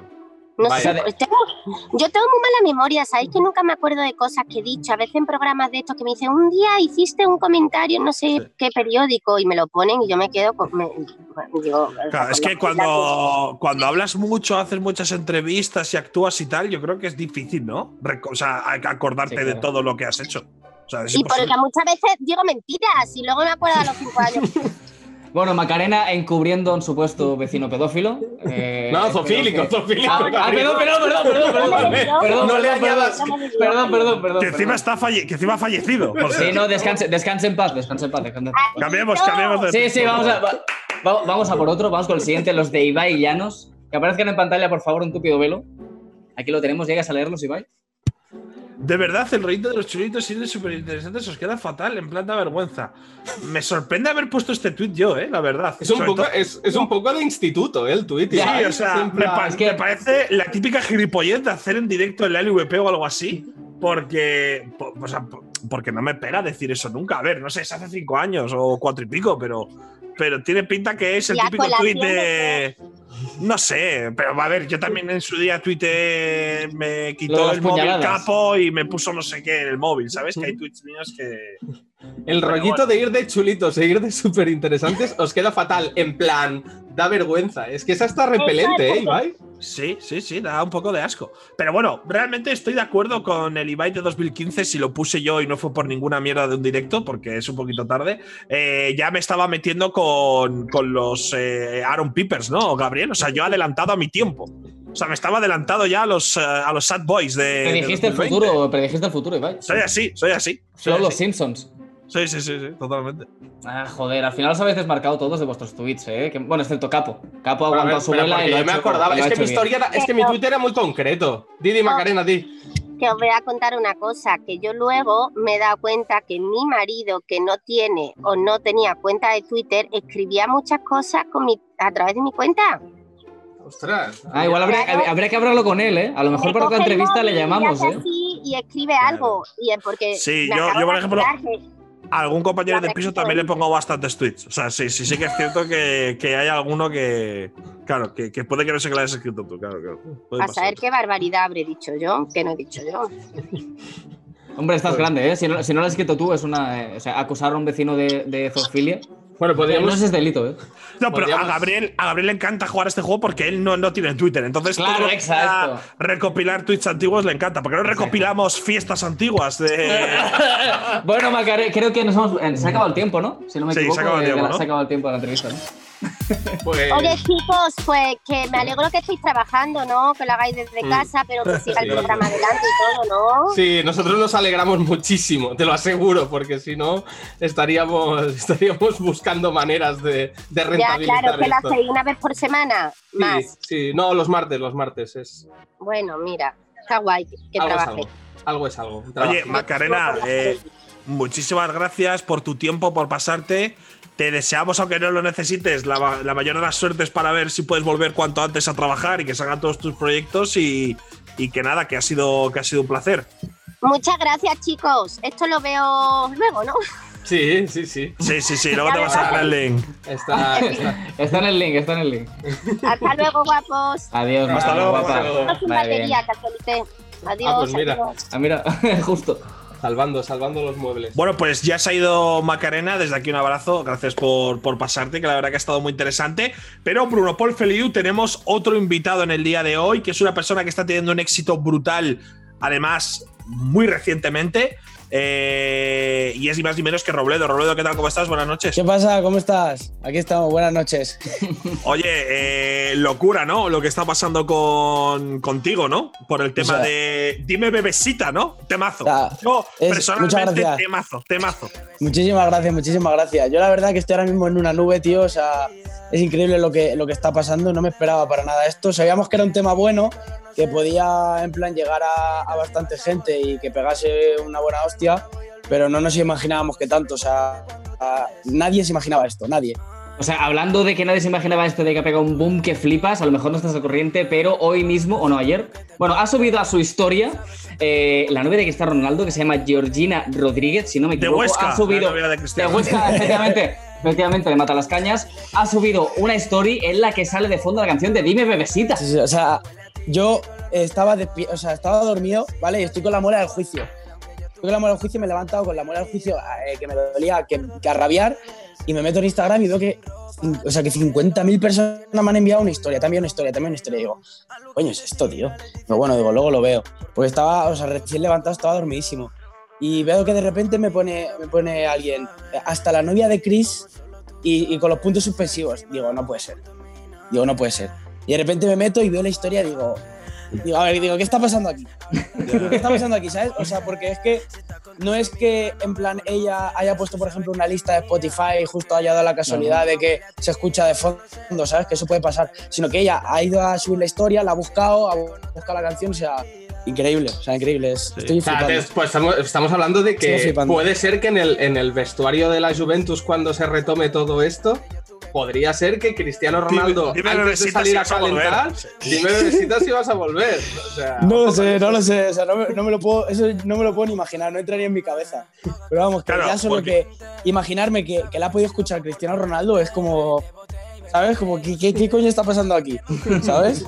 No Vaya. sé, pues tengo- yo tengo muy mala memoria, ¿sabéis que nunca me acuerdo de cosas que he dicho? A veces en programas de estos que me dicen, un día hiciste un comentario en no sé Sí. qué periódico y me lo ponen y yo me quedo con... me- digo, Claro, es que cuando, cuando hablas mucho, haces muchas entrevistas y actúas y tal, yo creo que es difícil, ¿no? Reco- o sea, acordarte Sí, de claro. todo lo que has hecho. O sea, Y porque imposible. muchas veces digo mentiras y luego me acuerdo a los cinco años. Bueno, Macarena encubriendo a un supuesto vecino pedófilo. eh, No, zoofílico, que- zoofílico. Ah, ah, perdón, perdón, perdón, perdón, perdón, perdón, perdón, No le perdón, añadas- perdón, perdón, Que encima, está falle- que encima ha fallecido. por Sí, no, descanse, descanse en paz, descanse en paz, descanse en paz. Cambiemos, cambiemos de. Sí, sí, vamos a, va- va- vamos a por otro, vamos con el siguiente, los de Ibai Llanos. Que aparezcan en pantalla, por favor, un túpido velo. Aquí lo tenemos, llegas a leerlos, Ibai. De verdad, el rollito de los chulitos de súper interesantes os queda fatal, en plan de vergüenza. Me sorprende haber puesto este tweet yo, eh, la verdad. Es un, Sobre poco, todo- es, es un poco de instituto, ¿eh? El tuit. Sí, o sea, me, pa- es que- me parece la típica gilipollez de hacer en directo en la LVP o algo así, porque, po- o sea, po- porque no me pega decir eso nunca. A ver, no sé, es hace cinco años o cuatro y pico, pero, pero tiene pinta que es el típico tuit de. No sé, pero a ver, yo también en su día tuiteé, me quitó el móvil capo y me puso no sé qué en el móvil, ¿sabes? Que hay tweets míos que. El Pero rollito bueno. de ir de chulitos e ir de súper interesantes os queda fatal. En plan, da vergüenza. Es que esa está repelente, ¿eh, Ibai? Sí, sí, sí, da un poco de asco. Pero bueno, realmente estoy de acuerdo con el Ibai de 2015. Si lo puse yo y no fue por ninguna mierda de un directo, porque es un poquito tarde, eh, ya me estaba metiendo con, con los eh, Aaron Peepers, ¿no? Gabriel, o sea, yo adelantado a mi tiempo. O sea, me estaba adelantado ya a los, eh, a los sad boys de. de Predijiste el 2020. futuro, predijiste el futuro, Ibai. Soy así, soy así. Soy Solo los. Simpsons. Sí, sí, sí, sí, totalmente. Ah, joder, al final os habéis desmarcado todos de vuestros tweets, ¿eh? Que- bueno, excepto Capo. Capo ha Pero a ver, aguantado su pero vela porque y lo yo me hecho- acordaba. Es que mi historia era, es que mi Twitter era muy concreto. Didi Macarena, di. Que os voy a contar una cosa, que yo luego me he dado cuenta que mi marido, que no tiene o no tenía cuenta de Twitter, escribía muchas cosas con mi, a través de mi cuenta. Ostras. Ah, igual habría, Claro. habría que hablarlo con él, ¿eh? A lo mejor Me para otra entrevista le llamamos, ¿eh? así y escribe algo. Y es porque Sí, yo- por ejemplo, A algún compañero La de piso también le pongo bastantes tweets. O sea, sí, sí, sí que es cierto que, que hay alguno que. Claro, que, que puede que no sé que lo hayas escrito tú, claro, claro. Puede a pasar. saber qué barbaridad habré dicho yo, que no he dicho yo. Hombre, estás grande, ¿eh? Si no, si no lo has escrito tú, es una. eh, o sea, acusar a un vecino de, de zoofilia. Bueno, No podríamos. es delito, ¿eh? No, pero a Gabriel, a Gabriel le encanta jugar este juego porque él no, no tiene Twitter. Entonces, Claro, todo lo que exacto. recopilar tweets antiguos le encanta. Porque no recopilamos fiestas antiguas de. Bueno, Macaré, creo que nos hemos. eh, Se ha acabado el tiempo, ¿no? Si no me Sí, se ha acabado el de tiempo, ¿no? Se ha acabado el tiempo de la entrevista, ¿no? Pues, Oye, chicos, pues que me alegro que estéis trabajando, ¿no? Que lo hagáis desde Mm. casa, pero que siga el Sí. programa adelante y todo, ¿no? Sí, nosotros nos alegramos muchísimo, te lo aseguro, porque si no estaríamos, estaríamos buscando maneras de, de Ya, rentabilizar claro, que la hacéis una vez por semana, Sí, más. sí, no, los martes, los martes es Bueno, mira, está guay que- es trabaje. algo. Algo es algo. Oye. Macarena, eh, muchísimas gracias por tu tiempo, por pasarte. Te deseamos, aunque no lo necesites, la, la mayor de las suertes para ver si puedes volver cuanto antes a trabajar y que salgan todos tus proyectos y, y que nada, que ha sido, que ha sido un placer. Muchas gracias, chicos. Esto lo veo luego, ¿no? Sí, sí, sí. Sí, sí, sí, luego te vas a dar el link. Está, está- Está en el link, está en el link. Hasta luego, guapos. Adiós, Hasta luego, guapa. batería, casualité. Adiós. Ah, pues mira. adiós. Ah, mira, justo. Salvando, salvando los muebles. Bueno, pues ya se ha ido Macarena. Desde aquí un abrazo. Gracias por, por pasarte, que la verdad que ha estado muy interesante. Pero Bruno Paul Feliu, tenemos otro invitado en el día de hoy, que es una persona que está teniendo un éxito brutal, además, muy recientemente. Eh, y es ni más ni menos que Robledo. Robledo, ¿qué tal? ¿Cómo estás? Buenas noches. ¿Qué pasa? ¿Cómo estás? Aquí estamos, buenas noches. Oye, eh, locura, ¿no? Lo que está pasando con, contigo, ¿no? Por el tema sea, de. Dime bebesita, ¿no? Temazo. o sea, Yo, es- personalmente, temazo, temazo. Muchísimas gracias, muchísimas gracias. Yo la verdad que estoy ahora mismo en una nube, tío. O sea, es increíble lo que, lo que está pasando. No me esperaba para nada esto. Sabíamos que era un tema bueno, que podía en plan llegar a, a bastante gente y que pegase una buena hostia, pero no nos imaginábamos que tanto. O sea, a- nadie se imaginaba esto, nadie. O sea, hablando de que nadie se imaginaba esto de que ha pegado un boom que flipas, a lo mejor no estás al corriente, pero hoy mismo, o no ayer, bueno, ha subido a su historia eh, la novia de Cristiano Ronaldo que se llama Georgina Rodríguez, si no me De equivoco. Huesca, ha subido, la novia de Cristiano. Huesca, efectivamente. Efectivamente, le mata las cañas. Ha subido una story en la que sale de fondo la canción de Dime Bebesita. Sí, sí, o sea, yo estaba, o sea, estaba dormido, ¿vale? Y estoy con la muela del juicio. Estoy con la muela del juicio me he levantado con la muela del juicio eh, que me dolía, que, que a rabiar. Y me meto en Instagram y veo que, o sea, que 50.000 personas me han enviado una historia, también una historia, también una historia. Y digo, coño, es esto, tío. Pero bueno, digo, luego lo veo. Porque estaba, o sea, recién levantado, estaba dormidísimo. Y veo que de repente me pone, me pone alguien, hasta la novia de Chris y, y con los puntos suspensivos. Digo, no puede ser. Digo, no puede ser. Y de repente me meto y veo la historia y digo, digo, a ver, digo, ¿qué está pasando aquí? Digo, ¿Qué está pasando aquí, sabes? O sea, porque es que no es que en plan ella haya puesto, por ejemplo, una lista de Spotify y justo haya dado la casualidad de que se escucha de fondo, ¿sabes? Que eso puede pasar, sino que ella ha ido a subir la historia, la ha buscado, ha buscado la canción, o sea, increíble, o sea, increíble. es- Estoy es- pues estamos, estamos hablando de que puede ser que en el, en el vestuario de la Juventus, cuando se retome todo esto, podría ser que Cristiano Ronaldo, Dime, dime, antes de salir si a vas a volver. calentar, dime bebesita si vas a volver. O sea, No lo sé, no lo sé, o sea, no me, no me lo puedo, eso no me lo puedo ni imaginar, no entraría en mi cabeza. Pero vamos, que Claro, ya solo porque- que imaginarme que, que la ha podido escuchar Cristiano Ronaldo es como, ¿sabes? Como, ¿qué, qué, qué coño está pasando aquí? ¿Sabes?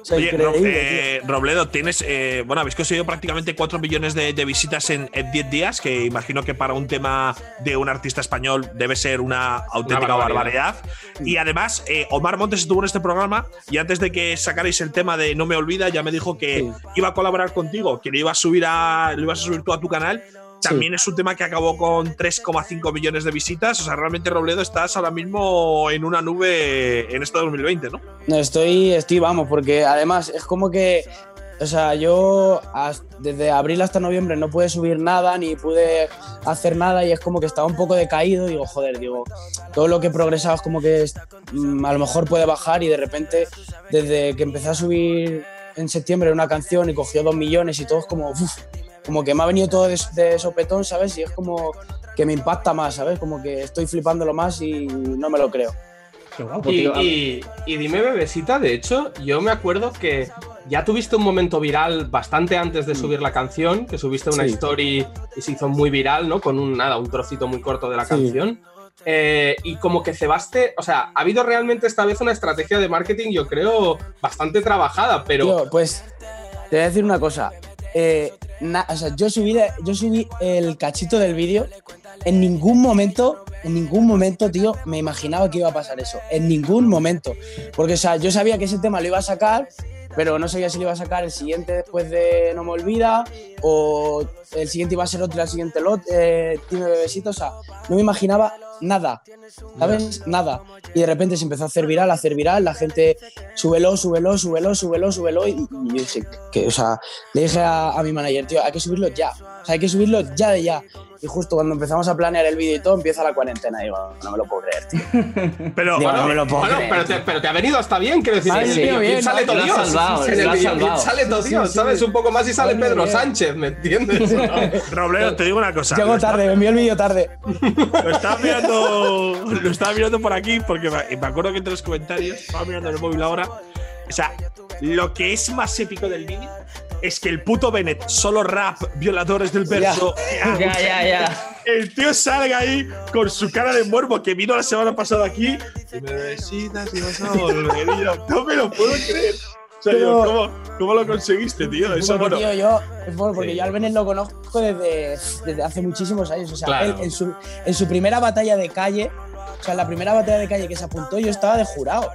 O sea, Oye, Ro- eh, Robledo, tienes. eh, bueno, habéis conseguido prácticamente 4 millones de, de visitas en, en 10 días, que imagino que para un tema de un artista español debe ser una auténtica Una barbaridad. barbaridad. Y además, eh, Omar Montes estuvo en este programa y antes de que sacarais el tema de No me olvida, ya me dijo que Sí. iba a colaborar contigo, que lo iba a subir a, lo ibas a subir tú a tu canal. También es un tema que acabó con 3,5 millones de visitas. O sea, realmente Robledo estás ahora mismo en una nube en este 2020, ¿no? Estoy, estoy, vamos, porque además es como que, o sea, yo desde abril hasta noviembre no pude subir nada ni pude hacer nada y es como que estaba un poco decaído. Digo, joder, digo, todo lo que he progresado es como que mm, a lo mejor puede bajar y de repente, desde que empecé a subir en septiembre una canción y cogió dos millones y todo es como, uf, como que me ha venido todo de, de sopetón, ¿sabes? Y es como que me impacta más, ¿sabes? Como que estoy flipándolo más y no me lo creo. Qué guapo, Y, y- y dime, bebesita, de hecho, yo me acuerdo que ya tuviste un momento viral bastante antes de subir la canción, que subiste una Sí. story y se hizo muy viral, ¿no? Con un, nada, un trocito muy corto de la Sí. canción. Eh, y como que cebaste, o sea, ha habido realmente esta vez una estrategia de marketing, yo creo, bastante trabajada, pero Tío, pues te voy a decir una cosa. Eh, na- o sea, yo subí, yo subí el cachito del vídeo. En ningún momento, en ningún momento, tío, me imaginaba que iba a pasar eso. En ningún momento. Porque, o sea, yo sabía que ese tema lo iba a sacar, pero no sabía si lo iba a sacar el siguiente después de No Me Olvida, o el siguiente iba a ser otro, el siguiente lot, eh, Time Bebesito. O sea, no me imaginaba nada. ¿Sabes? Nada. Y de repente se empezó a hacer viral, a hacer viral, la gente súbelo, súbelo, súbelo, súbelo, súbelo. Y, y yo dije, que, o sea, le dije a, a mi manager, tío, hay que subirlo ya. O sea, hay que subirlo ya de ya. Y justo cuando empezamos a planear el vídeo y todo, empieza la cuarentena. Y digo, no me lo puedo creer, tío. Pero, Digo, no me lo puedo Bueno, creer. pero te, pero te ha venido hasta bien, quiero decir, Ah, en el sí, bien, sale todo Dios. salvado, sale todo Sí, Dios, sí. ¿sabes? Un poco más y sale Pedro bien. Sánchez, ¿me entiendes? ¿no? Robledo, te digo una cosa. Llego Lo tarde, me envió el vídeo tarde. Lo estaba mirando, lo estaba mirando por aquí porque me, me acuerdo que entre los comentarios estaba mirando el móvil ahora. O sea, lo que es más épico del vídeo es que el puto Bennett solo rap violadores del verso. Ya, ya, ya. El tío salga ahí con su cara de muermo que vino la semana pasada aquí y me necesitas y vas a volver. Y yo, no me lo puedo creer. O sea, yo, ¿cómo, ¿cómo lo conseguiste, tío? Eso, Porque, bueno. tío, yo, es bueno, porque Sí. yo al Benet lo conozco desde, desde hace muchísimos años. O sea, Claro. él en su, en su primera batalla de calle, o sea, en la primera batalla de calle que se apuntó, yo estaba de jurado.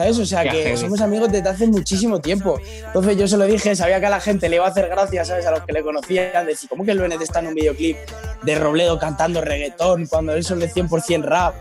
¿Sabes? O sea, que somos amigos desde hace muchísimo tiempo. Entonces yo se lo dije, sabía que a la gente le iba a hacer gracia, ¿sabes? A los que le conocían, decir, ¿cómo que el Benet está en un videoclip de Robledo cantando reggaetón cuando él solo es 100% rap?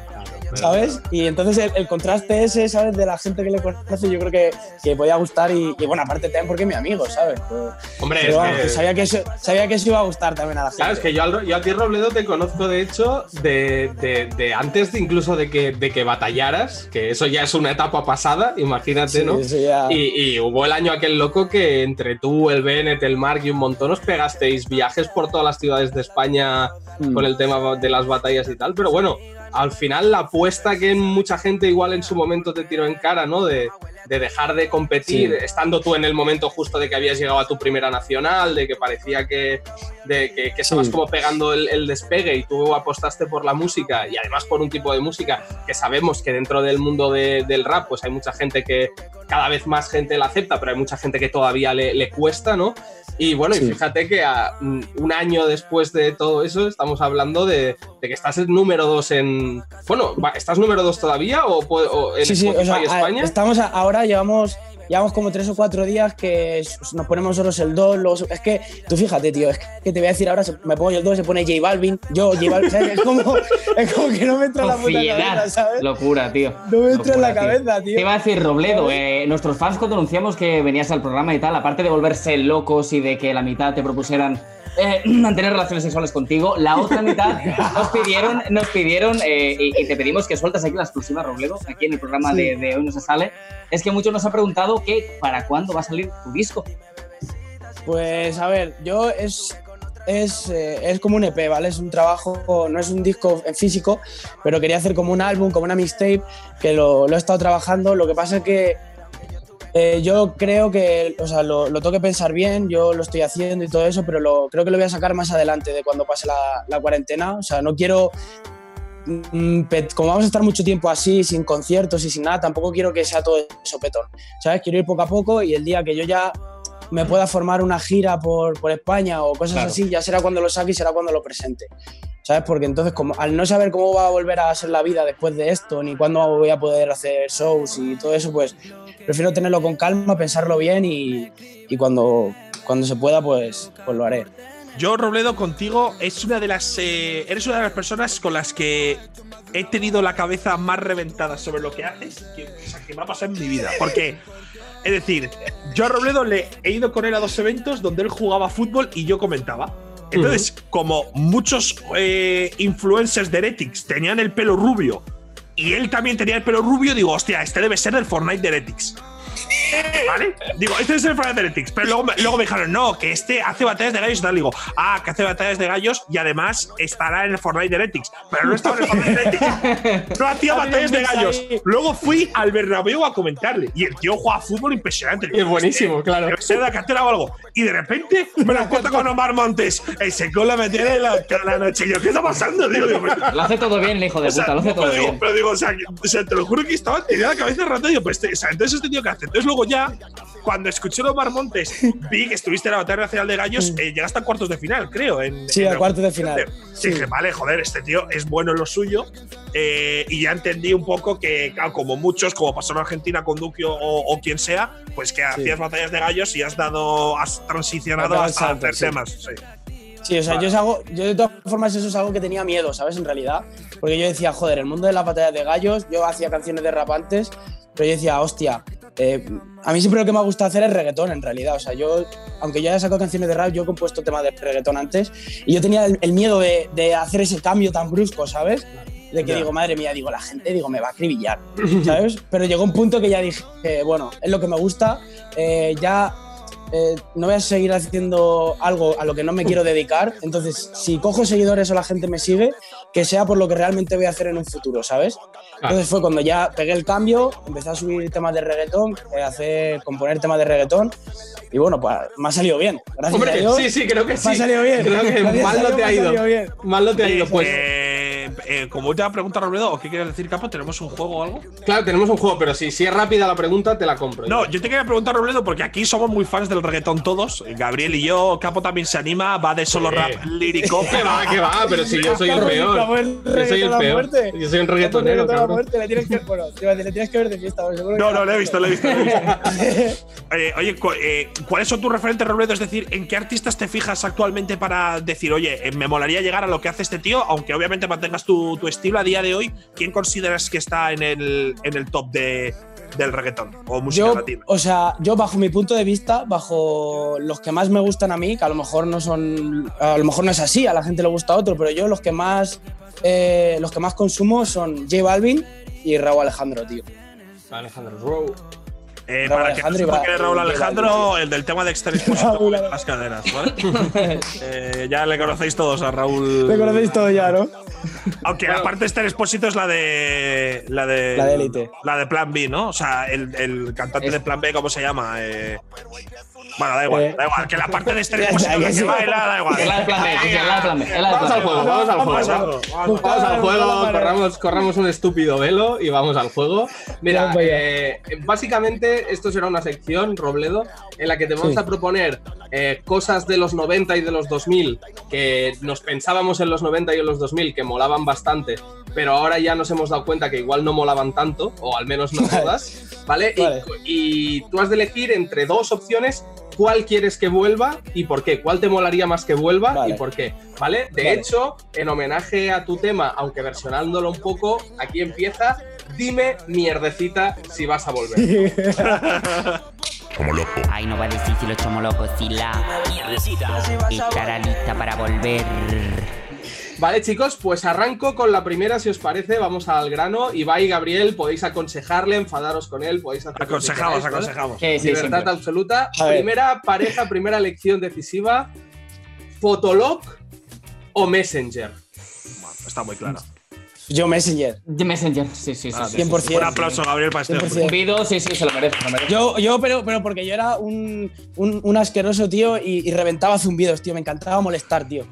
¿Sabes? Y entonces el, el contraste ese, ¿sabes? De la gente que le conoce, yo creo que, que podía gustar y, y bueno, aparte también porque es mi amigo, ¿sabes? Pues- Hombre, pero es vamos, que- que sabía, que eso, sabía que eso iba a gustar también a la gente. Claro, es que yo, al- yo a ti, Robledo, te conozco, de hecho, de, de- de antes de incluso de que, de que batallaras, que eso ya es una etapa pasada, imagínate, Sí, ¿no? ya- Y, y hubo el año aquel loco que entre tú, el Bennett, el Mark y un montón os pegasteis viajes por todas las ciudades de España Mm. con el tema de las batallas y tal, pero bueno, al final la apuesta que mucha gente igual en su momento te tiró en cara, ¿no? De, de dejar de competir, Sí. estando tú en el momento justo de que habías llegado a tu primera nacional, de que parecía que, de, que, que estabas Sí. como pegando el, el despegue y tú apostaste por la música y además por un tipo de música que sabemos que dentro del mundo de- del rap pues hay mucha gente que cada vez más gente la acepta, pero hay mucha gente que todavía le, le cuesta, ¿no? Y bueno, y Sí. fíjate que a- mm, un año después de todo eso estamos hablando de, de que estás en número dos en... Bueno, ¿estás número dos todavía o, o en Spotify sea, a- España? estamos a- ahora, llevamos, llevamos como tres o cuatro días que nos ponemos nosotros el 2, luego se- es que, tú fíjate, tío, es que te voy a decir ahora, me pongo yo el 2, se pone J Balvin, yo, J Balvin, ¿sabes? Es como, es como que no me entra en la puta cabeza, ¿sabes? Locura, tío. No me entra en la cabeza, tío. Te iba a decir, Robledo, eh, nuestros fans cuando anunciamos que venías al programa y tal, aparte de volverse locos y de que la mitad te propusieran eh, mantener relaciones sexuales contigo, la otra mitad nos pidieron, nos pidieron eh, y, y te pedimos que sueltas aquí la exclusiva, Robledo, aquí en el programa de, de Hoy No Se Sale, es que muchos nos han preguntado que para cuándo va a salir tu disco. Pues a ver, yo es, es, eh, es como un EP, ¿vale? Es un trabajo, no es un disco en físico, pero quería hacer como un álbum, como una mixtape, que lo, lo he estado trabajando. Lo que pasa es que eh, yo creo que, o sea, lo, lo tengo que pensar bien, yo lo estoy haciendo y todo eso, pero lo, creo que lo voy a sacar más adelante de cuando pase la, la cuarentena. O sea, no quiero, mm, como vamos a estar mucho tiempo así, sin conciertos y sin nada, tampoco quiero que sea todo sopetón. ¿Sabes? Quiero ir poco a poco y el día que yo ya me pueda formar una gira por, por España o cosas Claro. así, ya será cuando lo saque y será cuando lo presente. ¿Sabes? Porque entonces, como, al no saber cómo va a volver a ser la vida después de esto, ni cuándo voy a poder hacer shows y todo eso, pues prefiero tenerlo con calma, pensarlo bien y, y cuando, cuando se pueda, pues, pues lo haré. yo, Robledo, contigo es una de las. eh, eres una de las personas con las que he tenido la cabeza más reventada sobre lo que haces que, que me ha pasado en mi vida. Porque, es decir, yo a Robledo le he ido con él a dos eventos donde él jugaba fútbol y yo comentaba. Entonces, como muchos eh, influencers de Heretics tenían el pelo rubio y él también tenía el pelo rubio, digo, hostia, este debe ser del Fortnite de Heretics. ¿Vale? Digo, este es el Fortnite de Heretics. Pero luego, me- luego me dijeron, no, que este hace batallas de gallos y tal. Digo, ah, que hace batallas de gallos y además estará en el Fortnite de Heretics. Pero no estaba en el Fortnite de Heretics. No hacía batallas de gallos. Luego fui al Bernabéu a comentarle. Y el tío juega fútbol impresionante. Es buenísimo, claro. Debe ser de la o algo. Y de repente me lo encuentro con Omar Montes. El secón la metía en la, la noche. Y yo, ¿qué está pasando? Digo, digo, pero- Lo hace todo bien, el hijo de o sea, puta, lo hace todo pero digo, bien. pero digo, o sea, que- o sea, te lo juro que estaba tenía la cabeza rato y digo, pues, este- o sea, entonces este tío que hace. Entonces luego ya, cuando escuché los Omar Montes, vi que estuviste en la batalla nacional de gallos, eh, llegaste a cuartos de final, creo. En, Sí, en a cuartos de final. Sí, dije, vale, joder, este tío es bueno en lo suyo. eh, y ya entendí un poco que, claro, como muchos, como pasó en Argentina con Duquio o, o quien sea, pues que hacías batallas de gallos y has dado, has transicionado salto, hacer sí. temas. Sí. Sí, o sea, yo, es algo, yo de todas formas eso es algo que tenía miedo, ¿sabes? En realidad. Porque yo decía, joder, el mundo de las batallas de gallos, yo hacía canciones de rap antes, pero yo decía, hostia, eh, a mí siempre lo que me gusta hacer es reggaetón, en realidad. O sea, yo, aunque yo haya sacado canciones de rap, yo he compuesto temas de reggaetón antes y yo tenía el, el miedo de, de hacer ese cambio tan brusco, ¿sabes? De que Ya. digo, madre mía, digo, la gente, digo, me va a acribillar, ¿sabes? Pero llegó un punto que ya dije, eh, bueno, es lo que me gusta, eh, ya eh, no voy a seguir haciendo algo a lo que no me quiero dedicar. Entonces, si cojo seguidores o la gente me sigue, que sea por lo que realmente voy a hacer en un futuro, ¿sabes? Entonces fue cuando ya pegué el cambio, empecé a subir temas de reggaetón, eh, a hacer, componer temas de reggaetón. Y bueno, pues me ha salido bien. Gracias a Hombre, Dios. sí, sí, creo que sí. Me ha salido bien. Creo que mal a no te ha ido. Mal no te ha ido, pues. Eh, como última pregunta, Robledo, ¿o qué quieres decir, Capo? ¿Tenemos un juego o algo? Claro, tenemos un juego, pero si, si es rápida la pregunta, te la compro. No, yo te quería preguntar, Robledo, porque aquí somos muy fans del reggaetón todos. Gabriel y yo, Capo también se anima, va de solo rap lírico. Que va, que va, pero si yo soy el peor. Yo soy el peor. Yo soy un reggaetonero, tienes que, bueno, te iba a decir, le tienes que ver de fiesta. porque seguro No, no, lo he visto, lo he visto. Lo he visto. muerto. Eh, oye, cu- eh, ¿cuáles son tus referentes, Robledo? Es decir, ¿en qué artistas te fijas actualmente para decir, oye, eh, me molaría llegar a lo que hace este tío, aunque obviamente mantengas tu, tu estilo a día de hoy? ¿Quién consideras que está en el, en el top de, del reggaetón o música Yo, latina? o sea, yo bajo mi punto de vista, bajo los que más me gustan a mí, que a lo mejor no son, a lo mejor no es así, a la gente le gusta otro, pero yo los que más, eh, los que más consumo son J Balvin y Raúl Alejandro, tío. Alejandro Rowe. Eh, Raúl para que no es Raúl Alejandro, el del tema de en las caderas, ¿vale? Eh, ya le conocéis todos a Raúl. Te conocéis todo ya, ¿no? Aunque la parte de Esther Expósito es la de. La de. La de Élite. La de Plan B, ¿no? O sea, el, el cantante de Plan B, ¿cómo se llama? Eh, bueno, da igual, Eh. da igual. Que la parte de Esther Ya Expósito que baila, da igual. Es la de plan B, es la de plan B. Vamos al juego, vamos al Vamos juego. al juego, vamos al juego. Vamos al juego, Vale. corramos, corramos un estúpido velo y vamos al juego. Mira, Vamos esto será una sección, Robledo, en la que te vamos Sí. a proponer eh, cosas de los 90 y de los 2000 que nos pensábamos en los 90 y en los 2000 que molaban bastante, pero ahora ya nos hemos dado cuenta que igual no molaban tanto, o al menos no todas, ¿vale? Y- Vale. Y, tú has de elegir entre dos opciones cuál quieres que vuelva y por qué. ¿Cuál te molaría más que vuelva Vale. y por qué? ¿Vale? De Vale. hecho, en homenaje a tu tema, aunque versionándolo un poco, aquí empieza. Dime mierdecita si vas a volver. Ay, no va a decir si lo si la estará lista para volver. Vale, chicos, pues arranco con la primera, si os parece. Vamos al grano. Ibai y Gabriel, podéis aconsejarle, enfadaros con él, podéis hacer Aconsejamos, queráis, ¿vale? aconsejamos. Sí, sí, Libertad siempre. absoluta. Primera pareja, primera elección decisiva. Fotolog o Messenger. Está muy claro. Yo Messenger. Messenger, sí, sí, sí. Ah, sí. 100%. Un aplauso, Gabriel, para este. 100%. Cupido, sí, sí, se lo merece, se lo merece. Yo, yo pero, pero porque yo era un, un, un asqueroso, tío, y, y reventaba zumbidos, tío. Me encantaba molestar, tío.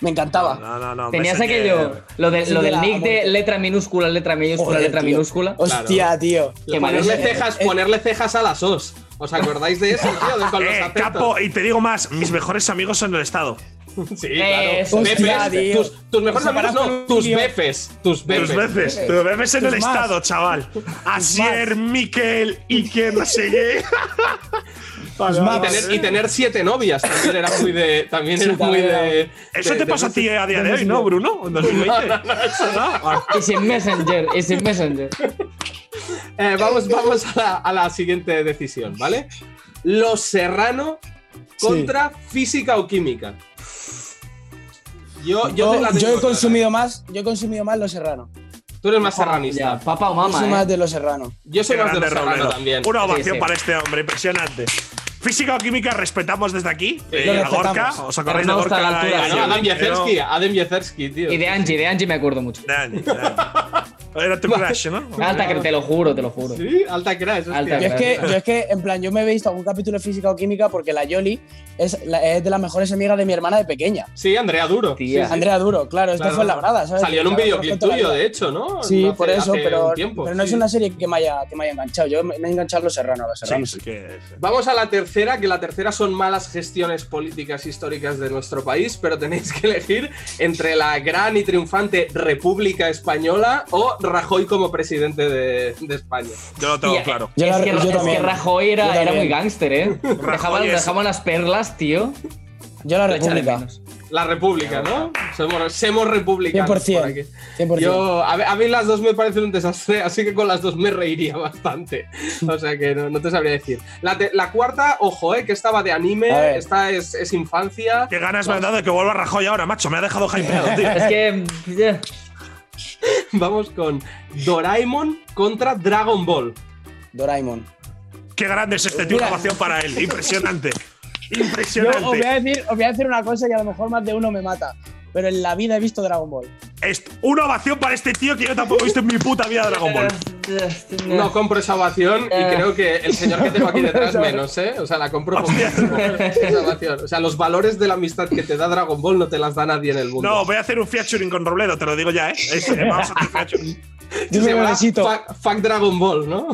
Me encantaba. No, no, no. Tenías Messenger- aquello, lo, de- Sí, lo de del la nick de letra minúscula, letra minúscula, Joder, letra tío. minúscula. Hostia, tío. Qué mal Ponerle es. cejas, eh, ponerle cejas a las os. ¿Os acordáis de eso, tío? De con los Eh, capo, y te digo más, mis mejores amigos son del Estado. Sí, claro. Hostia, Befes, tus, tus mejores amigos no, tus befes. Tus befes. Dos veces. Dos veces en el Tus más. Estado, chaval. Asier, Miquel, Iker, no sé qué. Y tener, y siete novias también era muy de. También Sí, era muy de. Eso de- te de pasa a ti a día de hoy, ¿no, Bruno? En 2020. No, no, eso no. Y sin Messenger, y sin Messenger. Eh, vamos vamos a, la, a la siguiente decisión, ¿vale? Los Serrano Sí. contra física o química. Yo, yo, Yo, he clara. consumido más, yo he consumido más los serranos. Tú eres más serranista. papá o Yo soy mamá, más ¿eh? de los serranos. Yo soy Qué más de los grande Serrano Robledo. también. Una ovación Sí, sí. para este hombre, impresionante. Física o química respetamos desde aquí. Eh, Lo a Gorka, os acordáis de Pero no está a la Gorka. altura, no, sí, Adam Yezersky, Adam Yezersky, tío. Y de Angie, de Angie me acuerdo mucho. De Angie, de Angie. Era tu crush, ¿no? Alta, que te lo juro, te lo juro. Sí, alta. Alta Yo es, que, yo es que, en plan, yo me he visto algún capítulo de física o química porque la Yoli es, la- es de las mejores amigas de mi hermana de pequeña. Sí, Andrea Duro. Sí, sí. Andrea Duro, claro, esto Claro. fue en la brada, ¿sabes? Salió en un videoclip tuyo, de hecho, ¿no? Sí, No hace- por eso, pero, tiempo, pero no sí. es una serie que me haya, que me haya enganchado. Yo me, he enganchado a los serranos, a los Sí, serranos. sí que- Vamos a la tercera, que la tercera son malas gestiones políticas históricas de nuestro país, pero tenéis que elegir entre la gran y triunfante República Española o Rajoy como presidente de, de España. Yo lo tengo claro. Yo es, que, yo es que también. Rajoy era, era muy gángster, ¿eh? Dejaban, las perlas, tío. Yo la República. La República, ¿no? Somos, somos republicanos. 100%. por aquí. 100%. Yo, a, mí- a mí las dos me parecen un desastre, así que con las dos me reiría bastante. O sea que no, no te sabría decir. La, te- la cuarta, ojo, eh, que estaba de anime, esta es, es infancia. Qué ganas me han dado de que vuelva Rajoy ahora, macho. Me ha dejado hypeado, tío. Es que. Vamos con Doraemon contra Dragon Ball. Doraemon. Qué grande es este tío. Ovación para él. Impresionante. Yo os voy, Impresionante. a decir, os voy a decir una cosa y a lo mejor más de uno me mata. Pero en la vida he visto Dragon Ball. Est- Una ovación para este tío que yo tampoco he visto en mi puta vida Dragon Ball. No compro esa ovación y Eh. creo que el señor que tengo aquí detrás menos, ¿eh? O sea, la compro poquísimo, esa ovación. O sea, los valores de la amistad que te da Dragon Ball no te las da nadie en el mundo. No, voy a hacer un featuring con Robledo, te lo digo ya, ¿eh? Es- eh, vamos a hacer featuring. Yo Se me llama necesito. fuck, fuck Dragon Ball, ¿no?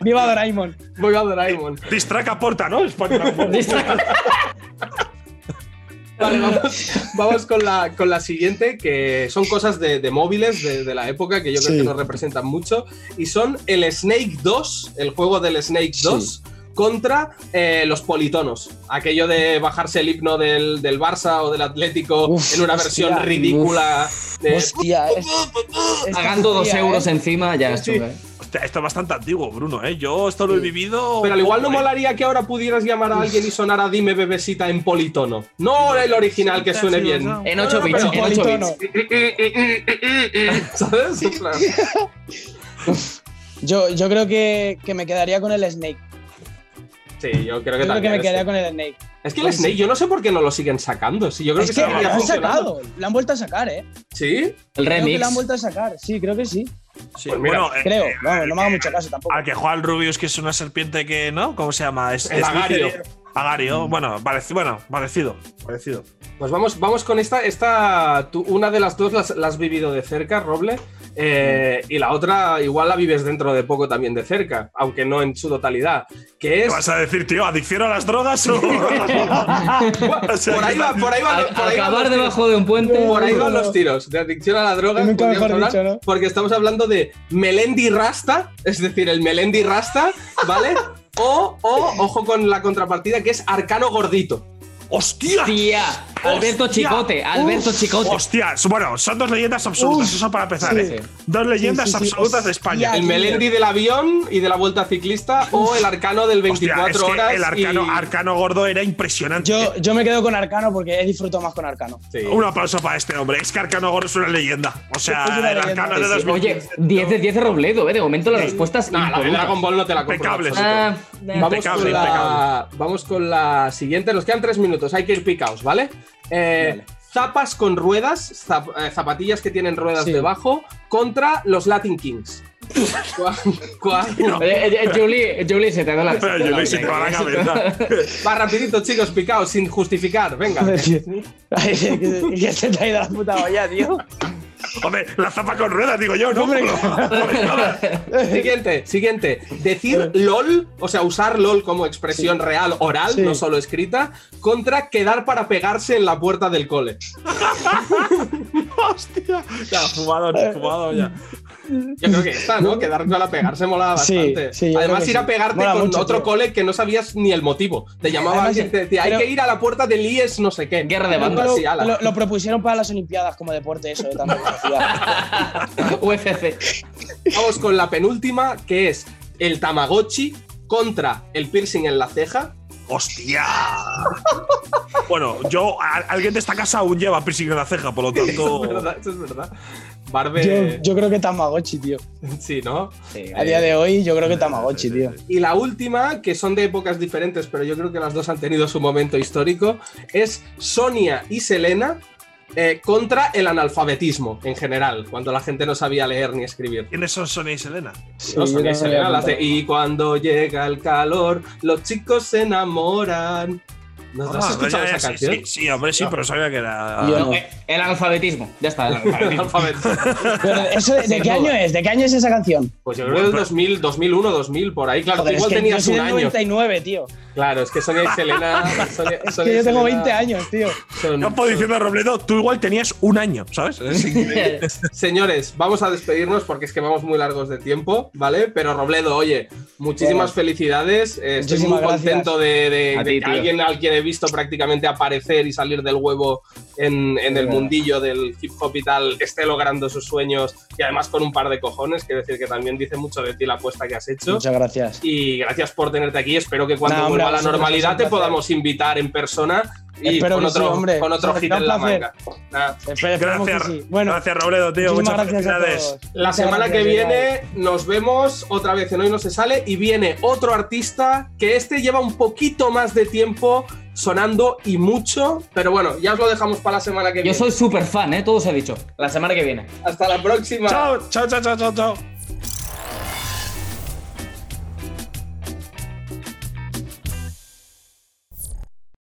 Viva Doraemon. Voy a Doraemon. Distrack aporta, ¿no? Es para Dragon Ball. Vale, vamos, vamos con, la, con la siguiente, que son cosas de, de móviles de, de la época que yo creo Sí. que nos representan mucho. Y son el Snake 2, el juego del Snake 2, contra eh, los politonos. Aquello de bajarse el himno del, del Barça o del Atlético Uf, en una versión hostia, ridícula. de- Hostia, es, Pagando dos euros ¿eh? encima, ya es Sí. chungo, ¿eh? Hostia, esto es bastante antiguo, Bruno, ¿eh? Yo esto lo he vivido. Pero al igual no molaría que ahora pudieras llamar a alguien y sonara Dime bebesita en politono. No el original que suene bien. En 8 bits, pero en 8 politono. bits. ¿Sabes? Yo, yo creo que, que me quedaría con el Snake. Sí, yo creo que Yo creo que también. me es- quedaría con el Snake. Es que el Snake, yo no sé por qué no lo siguen sacando. Sí, yo creo Es que, que lo han sacado, lo han vuelto a sacar, ¿eh? Sí. El Creo que lo han vuelto a sacar, sí, creo que sí. Sí, Pues mira, bueno, eh, Creo, eh, vamos, no me haga mucho caso tampoco. Al que juega el Rubius, que es una serpiente que, ¿no? ¿Cómo se llama? Es, El es Agario. Bueno, parecido, bueno, parecido, parecido. Pues vamos, vamos con esta. Esta, tú- una de las dos las, la has vivido de cerca, Roble. eh, y la otra igual la vives dentro de poco también de cerca, aunque no en su totalidad. Que ¿Qué es. vas a decir, tío? ¿Adicción a las drogas o.? O sea, Por ahí va, por ahí va. Al- por ahí acabar debajo de un puente. Por ahí van los tiros de adicción a la droga. Nunca mejor hablar, dicho, ¿no? Porque estamos hablando de Melendi Rasta, es decir, el Melendi Rasta, ¿vale? O, o, ojo con la contrapartida, que es Arcano Gordito. ¡Hostia! Tía, Alberto Hostia. Chicote, Alberto Chicote. Hostia, bueno, son dos leyendas absolutas, Uf, eso para empezar, sí. ¿eh? Dos leyendas Sí, sí, sí. absolutas de España. El. Melendi del avión y de la vuelta ciclista, o el Arcano del Hostia, 24 es que horas. el arcano, y- arcano gordo era impresionante. Yo, yo me quedo con Arcano porque he disfrutado más con Arcano. Sí. Un aplauso para este hombre. Es que Arcano Gordo es una leyenda. O sea, el leyenda, Arcano de. 2000. Oye, 10 de 10 de Robledo, ¿eh? De momento las respuestas No, la de. Dragon Ball no te la compro. Impecables. Ah, Vamos Impecable, con, la, impecable. vamos con la siguiente. Nos quedan tres minutos. Hay que ir picaos, ¿vale? Eh, Zapas con ruedas, zap- eh, zapatillas que tienen ruedas Sí. debajo, contra los Latin Kings. Eh, eh, Julie, Julie, se te da la. Pero yo le hice toda la cabeza. Va rapidito, chicos, picaos, sin justificar. Venga. Que se te ha ido la puta olla, tío. Hombre, la zapa con ruedas, digo yo, ¿no? Hombre, Siguiente, siguiente. Decir LOL, o sea, usar LOL como expresión real, oral, Sí. no solo escrita, contra quedar para pegarse en la puerta del cole. Hostia. Ya, fumado, fumado ya. Yo creo que esta, ¿no? Quedarte a la pegarse mola Sí, bastante. sí, yo Además, ir a sí. pegarte Mola con mucho, otro tío. cole que no sabías ni el motivo. Te llamaba Además, alguien y te decía, hay pero- que ir a la puerta del IES no sé qué. Guerra de bandas. Sí, ala. lo, lo propusieron para las Olimpiadas como deporte, eso de tanta velocidad. UFC. Vamos con la penúltima, que es el Tamagotchi contra el piercing en la ceja. ¡Hostia! bueno, yo, a- alguien de esta casa aún lleva piercing en la ceja, por lo Eso es tanto. verdad, eso es verdad. Yo, Barbe. yo creo que Tamagotchi, tío. Sí, ¿no? A día de hoy, yo creo que Tamagotchi, tío. Y la última, que son de épocas diferentes, pero yo creo que las dos han tenido su momento histórico, es Sonia y Selena eh, contra el analfabetismo en general, cuando la gente no sabía leer ni escribir. ¿Quiénes son Sonia y Selena? Sí, No, Sonia y Selena las de, y cuando llega el calor, los chicos se enamoran. ¿No has Ah, escuchado ya, ya, esa sí, canción? sí, sí, hombre, sí, pero sabía que era. Yo No, no. el analfabetismo. Ya está, el eso, ¿De qué año es? ¿De qué año es esa canción? Pues yo creo que del 2000, 2001, 2000, por ahí. Claro, Joder, tú es igual tenías soy un año. 99, tío. Claro, es que Sonia y Selena. Sonia- Es que yo tengo Selena 20 años, tío. son- Yo puedo a Robledo, tú igual tenías un año, ¿sabes? Señores, vamos a despedirnos porque es que vamos muy largos de tiempo, ¿vale? Pero Robledo, oye, muchísimas Bueno. felicidades. eh, estoy muy contento de, de- A de ti, que tío. alguien al quien he visto prácticamente aparecer y salir del huevo en, en el mundillo del hip hop y tal esté logrando sus sueños y además con un par de cojones. Quiero decir que también dice mucho de ti la apuesta que has hecho. Muchas gracias. Y gracias por tenerte aquí. Espero que cuando Nah, hombre, vuelva a la normalidad te podamos invitar en persona y Espero con que sí, otro, hombre. con otro hit en la manga. Que Gracias, sí. Bueno, gracias Robledo, tío. Muchas gracias a felicidades. todos. La Muchas semana que gracias, viene nos vemos otra vez en Hoy No Se Sale y viene otro artista que este lleva un poquito más de tiempo sonando y mucho, pero bueno, ya os lo dejamos para la semana que Yo viene. soy súper fan, ¿eh? Todo se ha dicho. La semana que viene. Hasta la próxima. Chao, chao, chao, chao, chao, chao.